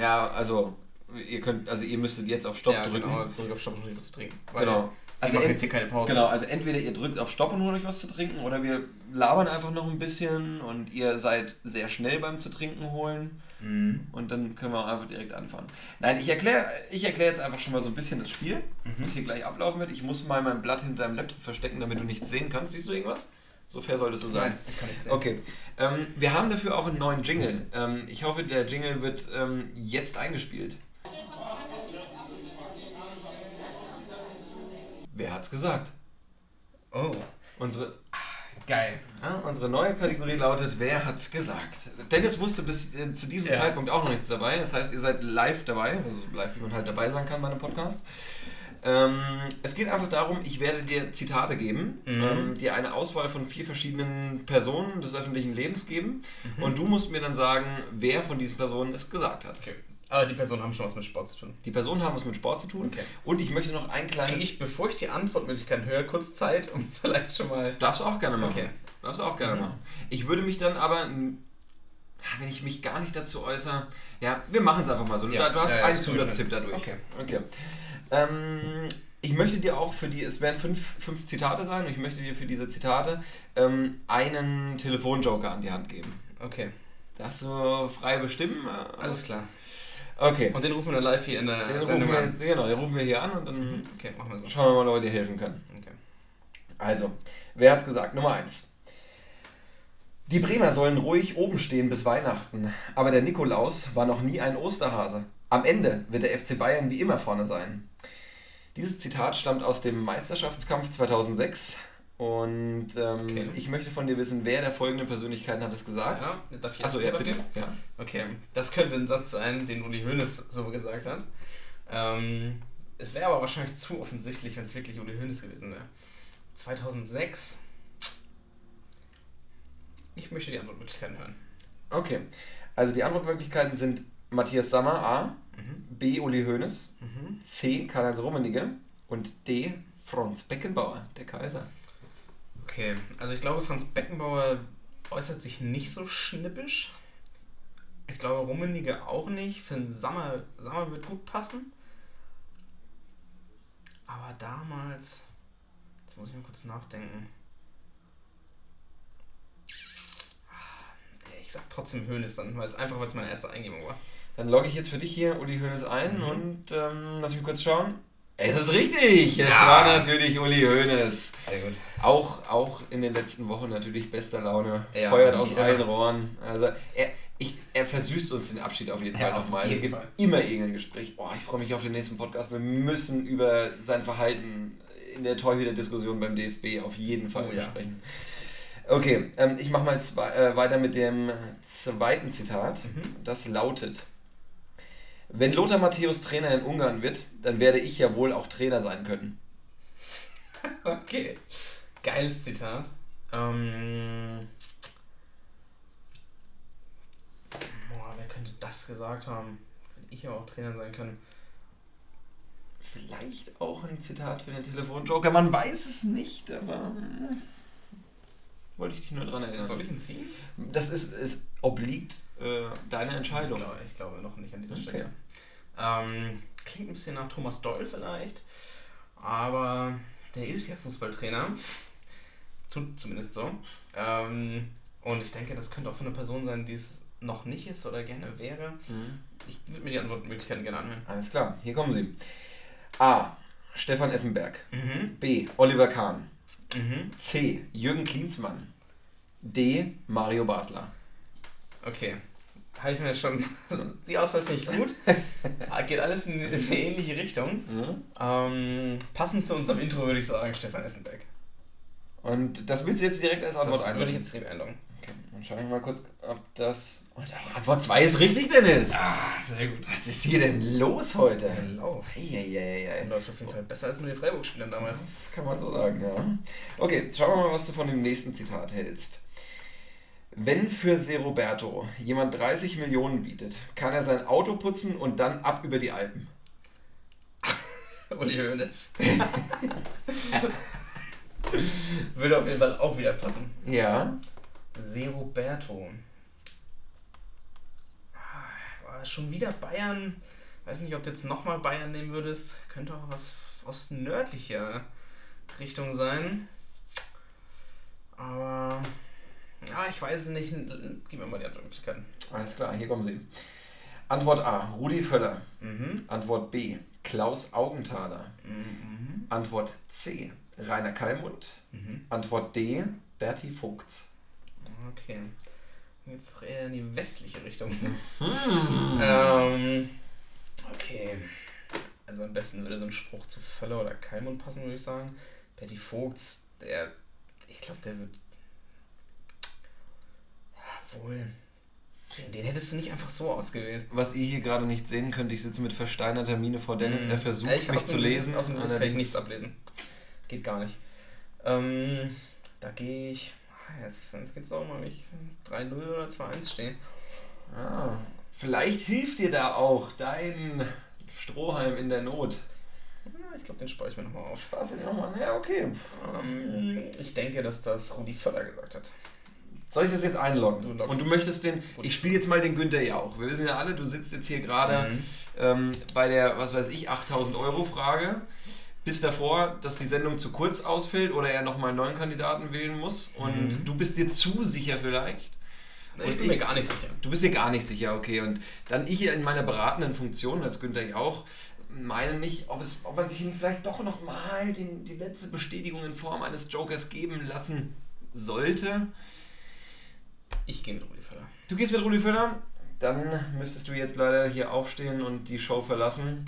Ja, also ihr könnt, also ihr müsstet jetzt auf Stopp ja, drücken. genau. Drück auf Stopp und hol was zu trinken. Genau. Also ent- jetzt hier keine Pause. Genau, also entweder ihr drückt auf Stopp und holt euch was zu trinken oder wir labern einfach noch ein bisschen und ihr seid sehr schnell beim zu trinken holen Mhm. und dann können wir auch einfach direkt anfangen. Nein, ich erkläre ich erklär jetzt einfach schon mal so ein bisschen das Spiel, Mhm. was hier gleich ablaufen wird. Ich muss mal mein Blatt hinter deinem Laptop verstecken, damit du nichts sehen kannst. Siehst du irgendwas? So fair solltest du sein. Nein, ich kann nicht sehen. Okay, ähm, wir haben dafür auch einen neuen Jingle. Ähm, ich hoffe, der Jingle wird ähm, jetzt eingespielt. Wer hat's gesagt? Oh, Unsere, geil. ja, unsere neue Kategorie lautet Wer hat's gesagt? Dennis wusste bis äh, zu diesem Ja. Zeitpunkt auch noch nichts dabei. Das heißt, ihr seid live dabei, also so live, wie man halt dabei sein kann bei einem Podcast. Ähm, es geht einfach darum, ich werde dir Zitate geben, Mhm. ähm, dir eine Auswahl von vier verschiedenen Personen des öffentlichen Lebens geben Mhm. und du musst mir dann sagen, wer von diesen Personen es gesagt hat. Okay. Aber die Personen haben schon was mit Sport zu tun. Die Personen haben was mit Sport zu tun Okay. und ich möchte noch ein kleines... ich, bevor ich die Antwortmöglichkeiten höre, kurz Zeit, um vielleicht schon mal. Darfst du auch gerne machen. Okay. Darfst du auch gerne Mhm. machen. Ich würde mich dann aber, wenn ich mich gar nicht dazu äußere, ja, wir machen es einfach mal so. Du, Ja. du hast Ja, ja, einen Zusatztipp dadurch. Okay. okay. Ähm, ich möchte dir auch für die, es werden fünf, fünf Zitate sein und ich möchte dir für diese Zitate ähm, einen Telefonjoker an die Hand geben. Okay, Darfst du frei bestimmen? alles klar. Okay. Und den rufen wir live hier in der Den Sendung wir, an. genau, den rufen wir hier an und dann Okay, machen wir so. schauen wir mal, ob er dir helfen kann. Okay. Also, wer hat's gesagt? Nummer 1. Die Bremer sollen ruhig oben stehen bis Weihnachten, aber der Nikolaus war noch nie ein Osterhase. Am Ende wird der FC Bayern wie immer vorne sein. Dieses Zitat stammt aus dem Meisterschaftskampf 2006 und ähm, Okay. ich möchte von dir wissen, wer der folgenden Persönlichkeiten hat es gesagt. Ja, darf ich Achso, ja, bitte. Ja. Okay, das könnte ein Satz sein, den Uli Hoeneß so gesagt hat. Ähm, es wäre aber wahrscheinlich zu offensichtlich, wenn es wirklich Uli Hoeneß gewesen wäre. 2006. Ich möchte die Antwortmöglichkeiten hören. Okay, also die Antwortmöglichkeiten sind Matthias Sammer, A, B, Uli Hoeneß, Mhm. C, Karl-Heinz Rummenigge und D, Franz Beckenbauer, der Kaiser. Okay, also ich glaube, Franz Beckenbauer äußert sich nicht so schnippisch. Ich glaube, Rummenigge auch nicht. Für einen Sommer, Sommer wird gut passen. Aber damals. Jetzt muss ich mal kurz nachdenken. Ich sag trotzdem Hönes dann, weil es einfach weil es meine erste Eingebung war. Dann logge ich jetzt für dich hier Uli Hoeneß ein Mhm. und ähm, lass mich kurz schauen. Es ist richtig, es Ja. war natürlich Uli Hoeneß. Sehr gut. Auch, auch in den letzten Wochen natürlich bester Laune, Ja, feuert aus immer. allen Rohren. Also er, ich, er versüßt uns den Abschied auf jeden Ja, Fall auf nochmal. Es gibt Fall. immer irgendein Gespräch. Oh, ich freue mich auf den nächsten Podcast. Wir müssen über sein Verhalten in der Torhüter-Diskussion beim DFB auf jeden Fall Oh, ja. sprechen. Okay, ähm, ich mache mal zwei, äh, weiter mit dem zweiten Zitat. Mhm. Das lautet: Wenn Lothar Matthäus Trainer in Ungarn wird, dann werde ich ja wohl auch Trainer sein können. Okay. Geiles Zitat. Ähm. Boah, wer könnte das gesagt haben? Hätte ich ja auch Trainer sein können. Vielleicht auch ein Zitat für den Telefonjoker, man weiß es nicht, aber hm, wollte ich dich nur dran erinnern. Soll ich ihn ziehen? Das ist, es obliegt äh, deine Ich Entscheidung. glaube, ich glaube noch nicht an dieser Okay. Stelle. Ähm, klingt ein bisschen nach Thomas Doll vielleicht, aber der ist ja Fußballtrainer. Tut zumindest so. Ähm, und ich denke, das könnte auch von einer Person sein, die es noch nicht ist oder gerne wäre. Mhm. Ich würde mir die Antwortmöglichkeiten gerne anhören. Alles klar, hier kommen sie. A. Stefan Effenberg. Mhm. B. Oliver Kahn. Mhm. C. Jürgen Klinsmann. D. Mario Basler. Okay. Habe ich mir schon. Die Auswahl finde ich gut. Geht alles in, in eine ähnliche Richtung. Mhm. Ähm, passend zu unserem Intro würde ich sagen, Stefan Effenberg. Und das willst du jetzt direkt als Antwort Das einloggen? würde ich jetzt direkt einloggen. Okay, dann schaue ich mal kurz, ob das. Und auch Antwort 2 ist richtig, Dennis! Ah, sehr gut. Was ist hier denn los heute? Lauf. Läuft auf jeden Fall besser als mit den Freiburg-Spielern damals. Das kann man so sagen, ja. Okay, schauen wir mal, was du von dem nächsten Zitat hältst. Wenn für Se Roberto jemand 30 Millionen bietet, kann er sein Auto putzen und dann ab über die Alpen. Uli Hoeneß. Würde auf jeden Fall auch wieder passen. Ja. Se Roberto. Schon wieder Bayern. Weiß nicht, ob du jetzt nochmal Bayern nehmen würdest. Könnte auch was aus nördlicher Richtung sein. Aber. Ja, ich weiß es nicht. Gib mir mal die Antwortmöglichkeiten. Alles klar, hier kommen sie. Antwort A, Rudi Völler. Mhm. Antwort B, Klaus Augenthaler. Mhm. Antwort C, Rainer Kallmund. Mhm. Antwort D, Berti Vogts. Okay. Jetzt eher in die westliche Richtung. ähm, okay. Also am besten würde so ein Spruch zu Völler oder Kalmund passen, würde ich sagen. Betty Vogts, der. Ich glaube, der wird. Ja, wohl. Den, den hättest du nicht einfach so ausgewählt. Was ihr hier gerade nicht sehen könnt, ich sitze mit versteinerter Miene vor Dennis. Mhm. Er versucht, Ja, ich mich zu lesen. Aus dem Gesicht kann ich nichts ablesen. Geht gar nicht. Ähm, da gehe ich. Jetzt, jetzt geht es auch mal, ich 3-0 oder 2-1 stehe. Ah, vielleicht hilft dir da auch dein Strohhalm in der Not. Ja, ich glaube, den spare ich mir nochmal auf. Spaß dir nochmal. Ja, okay. Ähm, ich denke, dass das Rudi Völler gesagt hat. Soll ich das jetzt einloggen? Du. Und du möchtest den. Ich spiele jetzt mal den Günther Jauch. Wir wissen ja alle, du sitzt jetzt hier gerade Mhm. ähm, bei der, was weiß ich, 8000 Euro Frage. Bist davor, dass die Sendung zu kurz ausfällt oder er nochmal einen neuen Kandidaten wählen muss. Und Mhm. du bist dir zu sicher vielleicht. Ich bin mir gar nicht sicher. Du bist dir gar nicht sicher, okay. Und dann ich hier in meiner beratenden Funktion als Günther Jauch meine nicht, ob, es, ob man sich vielleicht doch nochmal die letzte Bestätigung in Form eines Jokers geben lassen sollte. Ich gehe mit Rudi Völler. Du gehst mit Rudi Völler? Dann müsstest du jetzt leider hier aufstehen und die Show verlassen.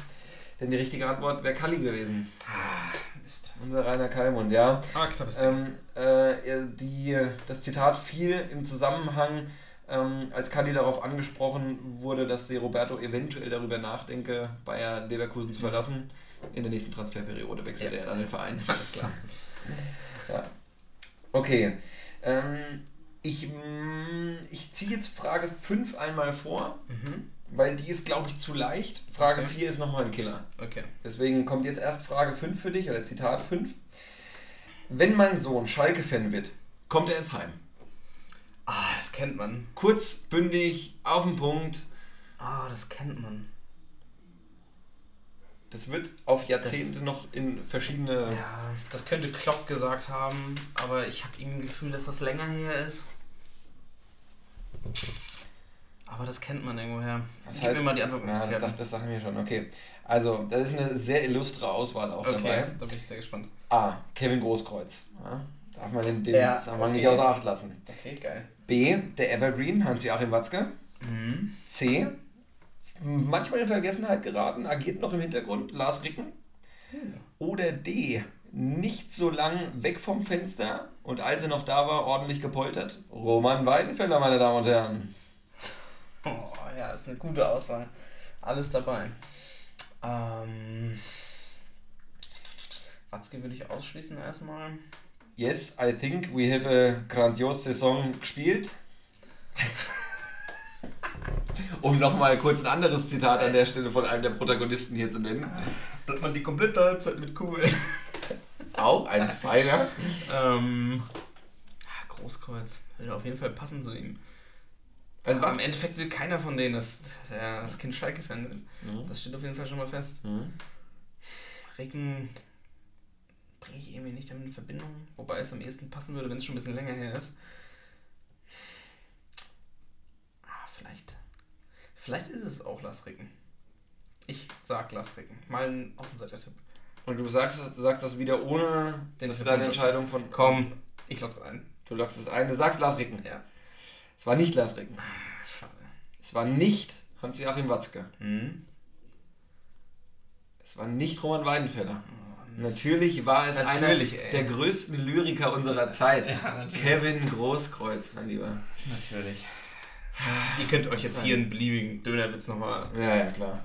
Denn die richtige Antwort wäre Kalli gewesen. Ah, Mist. Unser Rainer Kallmund, ja. Ah, knappes Ähm, äh, die, das Zitat fiel im Zusammenhang, ähm, als Kalli darauf angesprochen wurde, dass Se Roberto eventuell darüber nachdenke, Bayer Leverkusen zu verlassen. In der nächsten Transferperiode wechselt Ja. er an den Verein. Alles klar. Ja. Okay. Ähm, ich mm, ich ziehe jetzt Frage 5 einmal vor, Mhm. Weil die ist, glaube ich, zu leicht. Frage Okay. 4 ist nochmal ein Killer. Okay. Deswegen kommt jetzt erst Frage 5 für dich, oder Zitat 5. Wenn mein Sohn Schalke-Fan wird, kommt er ins Heim. Ah, das kennt man. Kurz, bündig, auf den Punkt. Ah, das kennt man. Das wird auf Jahrzehnte noch in verschiedene. Ja, das könnte Klopp gesagt haben, aber ich habe ihm ein Gefühl, dass das länger her ist. Aber das kennt man irgendwoher. Das Gib heißt- mir mal die Antwort. Ja, das, dacht, das dachten wir schon. Okay. Also, da ist eine sehr illustre Auswahl auch okay, dabei. da bin ich sehr gespannt. A. Kevin Großkreuz. Ja, darf man den, den Ja, darf man okay. nicht außer Acht lassen. Okay, geil. B. Der Evergreen, Hans-Joachim Watzke. Mhm. C. Manchmal in Vergessenheit geraten, agiert noch im Hintergrund, Lars Ricken. Oder D. Nicht so lang weg vom Fenster und als er noch da war, ordentlich gepoltert. Roman Weidenfeller, meine Damen und Herren. Oh, ja, ist eine gute Auswahl. Alles dabei. Ähm. Watzke würde ich ausschließen erstmal. Yes, I think we have a grandiose Saison gespielt. um nochmal kurz ein anderes Zitat an der Stelle von einem der Protagonisten hier zu nennen. Bleibt man die komplette Halbzeit mit Kugel. Auch ein feiner. ähm. ah, Großkreuz. Würde auf jeden Fall passen zu ihm. Also was? im Endeffekt will keiner von denen, dass der, das Kind Schalke-Fan wird. Mhm. Das steht auf jeden Fall schon mal fest. Mhm. Regen bringe ich irgendwie nicht damit in Verbindung. Wobei es am ehesten passen würde, wenn es schon ein bisschen länger her ist. Ah, vielleicht. Vielleicht ist es auch Lars Ricken. Ich sag Lars Ricken. Mal ein Außenseiter-Tipp. Und du sagst, du sagst das wieder ohne Den dass deine Entscheidung von. Komm, ich lock's ein. Du lockst es ein. Du sagst Lars Ricken. Ja. Es war nicht Lars Ricken. Ah, schade. Es war nicht Hans-Joachim Watzke. Hm? Es war nicht Roman Weidenfeller. Oh, Natürlich war es Natürlich, einer ey. der größten Lyriker unserer Zeit. Ja. Kevin Großkreuz, mein Lieber. Natürlich. Ihr könnt euch jetzt hier einen beliebigen Dönerwitz nochmal Ja, ja, klar.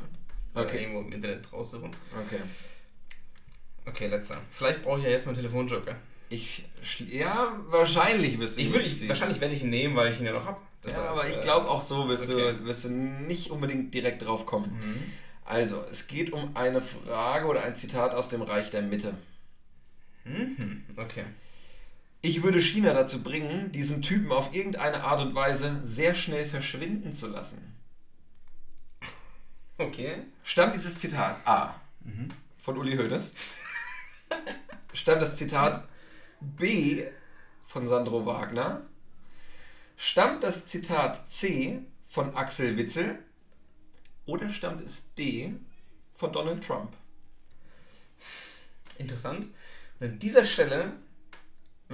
okay. Okay. irgendwo im Internet raussuchen. Okay. Okay, letzter. Vielleicht brauche ich ja jetzt meinen Telefonjoker. Ich, ja, wahrscheinlich wirst du Ich ihn würde, jetzt ich, wahrscheinlich werde ich ihn nehmen, weil ich ihn ja noch habe. Ja, aber ich glaube auch so wirst, okay. du, wirst du nicht unbedingt direkt drauf kommen. Mhm. Also, es geht um eine Frage oder ein Zitat aus dem Reich der Mitte. Mhm. Okay. Ich würde China dazu bringen, diesen Typen auf irgendeine Art und Weise sehr schnell verschwinden zu lassen. Okay. Stammt dieses Zitat A von Uli Hoeneß? Stammt das Zitat B von Sandro Wagner? Stammt das Zitat C von Axel Witzel? Oder stammt es D von Donald Trump? Interessant. Und an dieser Stelle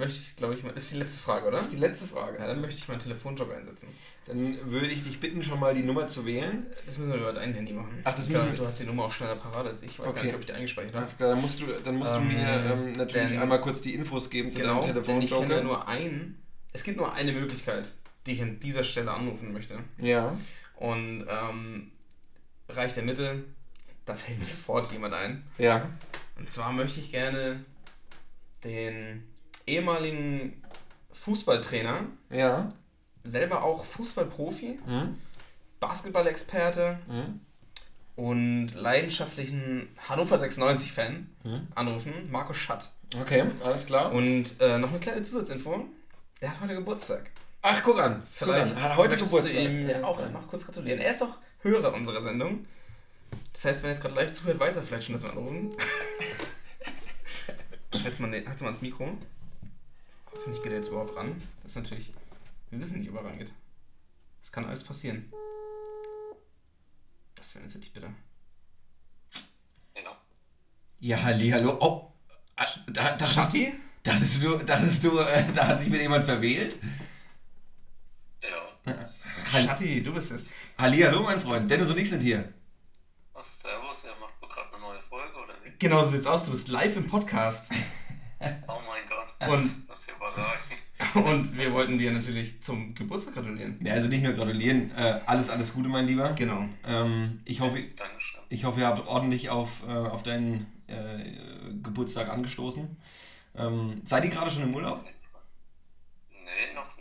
möchte ich, glaube ich, mal. Ist die letzte Frage, oder? Das ist die letzte Frage. Ja, dann möchte ich meinen Telefonjob einsetzen. Dann würde ich dich bitten, schon mal die Nummer zu wählen. Das müssen wir über dein Handy machen. Ach, das Ich müssen glaube, wir- Du hast die Nummer auch schneller parat als ich. Ich weiß gar Okay. nicht, ob ich die eingespeichert habe. Alles klar, dann musst du, dann musst Ähm, du mir ähm, natürlich denn- einmal kurz die Infos geben zu Genau, deinem denn ich kenne ja nur einen. Es gibt nur eine Möglichkeit, die ich an dieser Stelle anrufen möchte. Ja. Und ähm, Reich der Mitte, da fällt mir sofort jemand ein. Ja. Und zwar möchte ich gerne den ehemaligen Fußballtrainer, Ja. selber auch Fußballprofi, Hm? Basketballexperte Hm? und leidenschaftlichen Hannover 96-Fan Hm? anrufen, Markus Schatt. Okay, alles klar. Und äh, noch eine kleine Zusatzinfo, der hat heute Geburtstag. Ach, guck an. Vielleicht guck an. Hat heute möchtest du Geburtstag. ihm Ja, auch noch kurz gratulieren. Er ist auch Hörer unserer Sendung. Das heißt, wenn er jetzt gerade live zuhört, weiß er vielleicht schon, dass wir anrufen. Halt's mal, ne- halt's mal ans Mikro. Hoffentlich geht er jetzt überhaupt ran. Das ist natürlich. Wir wissen nicht, ob er rangeht. Das kann alles passieren. Das wäre natürlich bitter. Genau. Ja, halli, hallo. Oh, ah, da, dachtest, Schatti? dachtest du, dachtest du, äh, da hat sich wieder jemand verwählt? Ja. Schatti, du bist es. halli, hallo, mein Freund. Dennis und ich sind hier. Ach, servus, ihr macht gerade eine neue Folge, oder nicht? Genau so sieht's aus. Du bist live im Podcast. Oh mein Gott. Und. und wir wollten dir natürlich zum Geburtstag gratulieren. Ja, also nicht nur gratulieren. Äh, alles, alles Gute, mein Lieber. Genau. Ähm, ich, hoffe, Dankeschön. ich hoffe, ihr habt ordentlich auf, äh, auf deinen äh, Geburtstag angestoßen. Ähm, seid ihr gerade schon im Urlaub?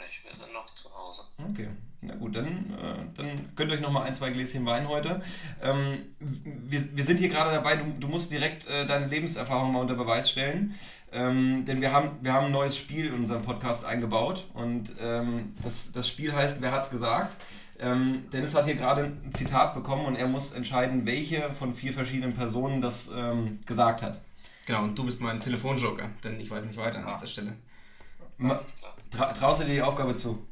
Nicht. Wir sind noch zu Hause. Okay, na gut, dann, äh, dann gönnt euch noch mal ein, zwei Gläschen Wein heute. Ähm, wir, wir sind hier gerade dabei, du, du musst direkt äh, deine Lebenserfahrung mal unter Beweis stellen. Ähm, denn wir haben, wir haben ein neues Spiel in unserem Podcast eingebaut und ähm, das, das Spiel heißt Wer hat's gesagt? Ähm, Dennis hat hier gerade ein Zitat bekommen und er muss entscheiden, welche von vier verschiedenen Personen das ähm, gesagt hat. Genau, und du bist mein Telefonjoker, denn ich weiß nicht weiter an dieser Stelle. Ma Alles klar. Tra traust du dir die Aufgabe zu?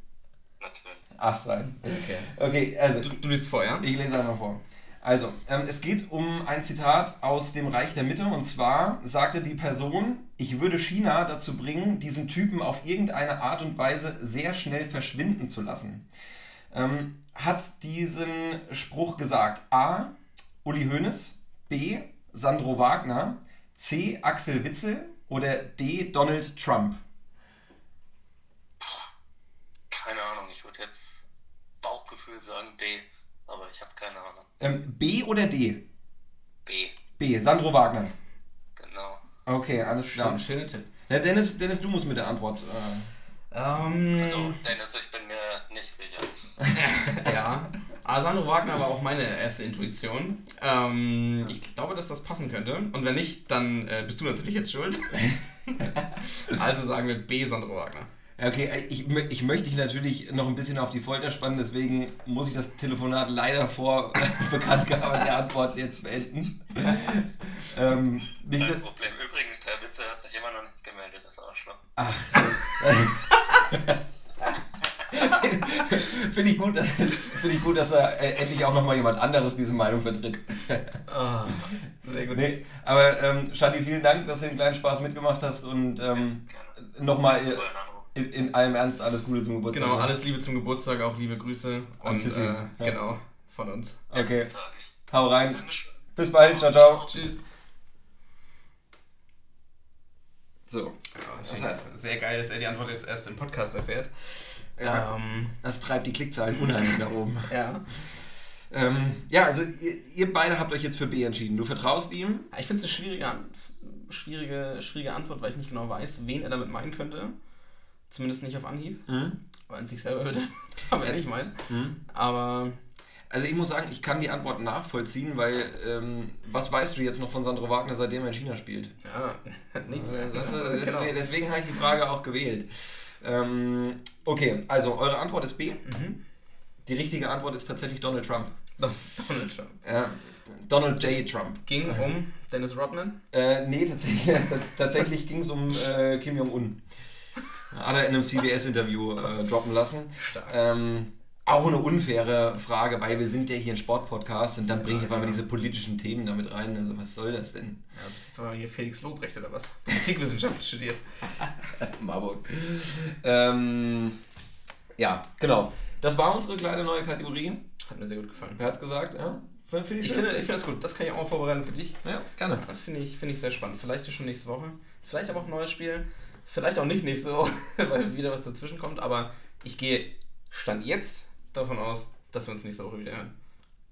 Natürlich. Ast rein. Okay. Okay, also Du, du liest vor, ja? Ich lese einmal vor. Also, ähm, es geht um ein Zitat aus dem Reich der Mitte und zwar sagte die Person, ich würde China dazu bringen, diesen Typen auf irgendeine Art und Weise sehr schnell verschwinden zu lassen. Ähm, hat diesen Spruch gesagt A. Uli Hoeneß, B. Sandro Wagner, C. Axel Witzel oder D. Donald Trump? Keine Ahnung, ich würde jetzt Bauchgefühl sagen B, aber ich habe keine Ahnung. Ähm, B oder D? B, B. Sandro Wagner. genau. Okay, alles klar. Schön, schöner Tipp. Ja, Dennis, Dennis, du musst mit der Antwort. Äh, Ähm, Also, Dennis, ich bin mir nicht sicher. ja. Asano Wagner war auch meine erste Intuition. Ähm, ich glaube, dass das passen könnte. Und wenn nicht, dann äh, bist du natürlich jetzt schuld. also sagen wir B. Sandro Wagner. Okay, ich, mö- ich möchte dich natürlich noch ein bisschen auf die Folter spannen, deswegen muss ich das Telefonat leider vor Bekanntgabe der Antwort jetzt beenden. ähm, Kein Problem. Übrigens, der Witze hat sich immer noch nicht gemeldet, das Arschloch. ach. Finde ich, gut, dass- find ich gut, dass er äh, endlich auch nochmal jemand anderes diese Meinung vertritt. Ah, sehr gut. Nee, aber ähm, Shadi, vielen Dank, dass du den kleinen Spaß mitgemacht hast und ähm, nochmal Ich Anruf. In, in allem Ernst alles Gute zum Geburtstag. Genau, alles Liebe zum Geburtstag, auch liebe Grüße. Und Sissi. äh, Ja. genau, von uns. Okay, hau rein. Bis bald, ciao, ciao. Tschüss. So, Das heißt, sehr geil, dass er die Antwort jetzt erst im Podcast erfährt. Ja. Ähm, das treibt die Klickzahlen unheimlich nach oben. ja. Ähm, ja, also ihr, ihr beide habt euch jetzt für B entschieden. Du vertraust ihm. Ich finde es eine schwierige, An- schwierige, schwierige Antwort, weil ich nicht genau weiß, wen er damit meinen könnte. Zumindest nicht auf Anhieb, Mhm. weil es sich selber würde. Aber er nicht meinen. Mhm. Aber Also ich muss sagen, ich kann die Antwort nachvollziehen, weil ähm, was weißt du jetzt noch von Sandro Wagner, seitdem er in China spielt? Ja, nichts mehr. Das, Genau. deswegen, deswegen habe ich die Frage auch gewählt. Ähm, okay, also eure Antwort ist B. Mhm. Die richtige Antwort ist tatsächlich Donald Trump. Donald Trump. Ja, Donald J. Trump. Ging um Dennis Rodman. Äh, nee, tatsächlich, tatsächlich ging es um äh, Kim Jong-un. Hat er in einem CBS-Interview äh, droppen lassen. Stark. Ähm, auch eine unfaire Frage, weil wir sind ja hier ein Sportpodcast und dann bringe ich auf einmal klar. diese politischen Themen damit rein. Also was soll das denn? Ja, bist jetzt aber hier Felix Lobrecht oder was? Politikwissenschaften studiert. Marburg. ähm, ja, genau. Das war unsere kleine neue Kategorie. Hat mir sehr gut gefallen. Wer hat's gesagt? Ja, finde ich Ich finde, ich finde das gut. Das kann ich auch mal vorbereiten für dich. ja, gerne. Das finde ich, finde ich sehr spannend. Vielleicht schon nächste Woche. Vielleicht aber auch ein neues Spiel. Vielleicht auch nicht nächste Woche, weil wieder was dazwischen kommt. Aber ich gehe Stand jetzt davon aus, dass wir uns nächste Woche wieder hören.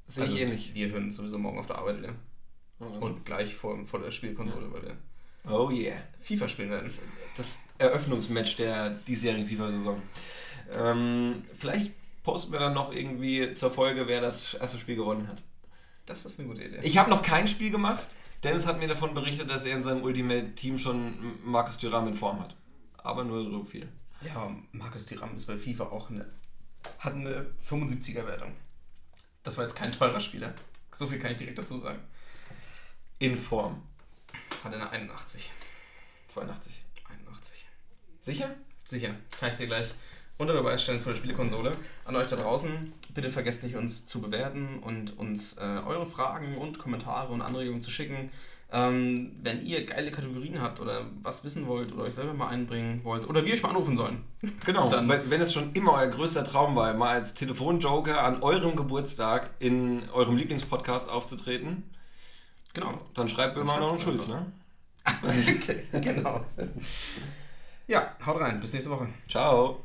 Sehe ich ähnlich. Wir hören uns sowieso morgen auf der Arbeit wieder. Und gleich vor, vor der Spielkonsole, weil wir Oh yeah. FIFA spielen werden. Das Eröffnungsmatch der diesjährigen FIFA-Saison. Ähm, vielleicht posten wir dann noch irgendwie zur Folge, wer das erste Spiel gewonnen hat. Das ist eine gute Idee. Ich habe noch kein Spiel gemacht. Dennis hat mir davon berichtet, dass er in seinem Ultimate-Team schon Markus Thuram in Form hat. Aber nur so viel. Ja, Markus Thuram ist bei FIFA auch eine, hat eine 75er-Wertung. Das war jetzt kein teurer Spieler. So viel kann ich direkt dazu sagen. In Form. Hat eine 81. 82. 81. Sicher? Sicher. Kann ich dir gleich unter Beweis stellen vor der Spielekonsole. An euch da draußen, bitte vergesst nicht, uns zu bewerten und uns äh, eure Fragen und Kommentare und Anregungen zu schicken. Ähm, wenn ihr geile Kategorien habt oder was wissen wollt oder euch selber mal einbringen wollt oder wir euch mal anrufen sollen. Genau. Dann- wenn, wenn es schon immer euer größter Traum war, mal als Telefonjoker an eurem Geburtstag in eurem Lieblingspodcast aufzutreten, Genau. dann schreibt Böhmer schreibt noch einen Schulz, ne? genau. Ja, haut rein. Bis nächste Woche. Ciao.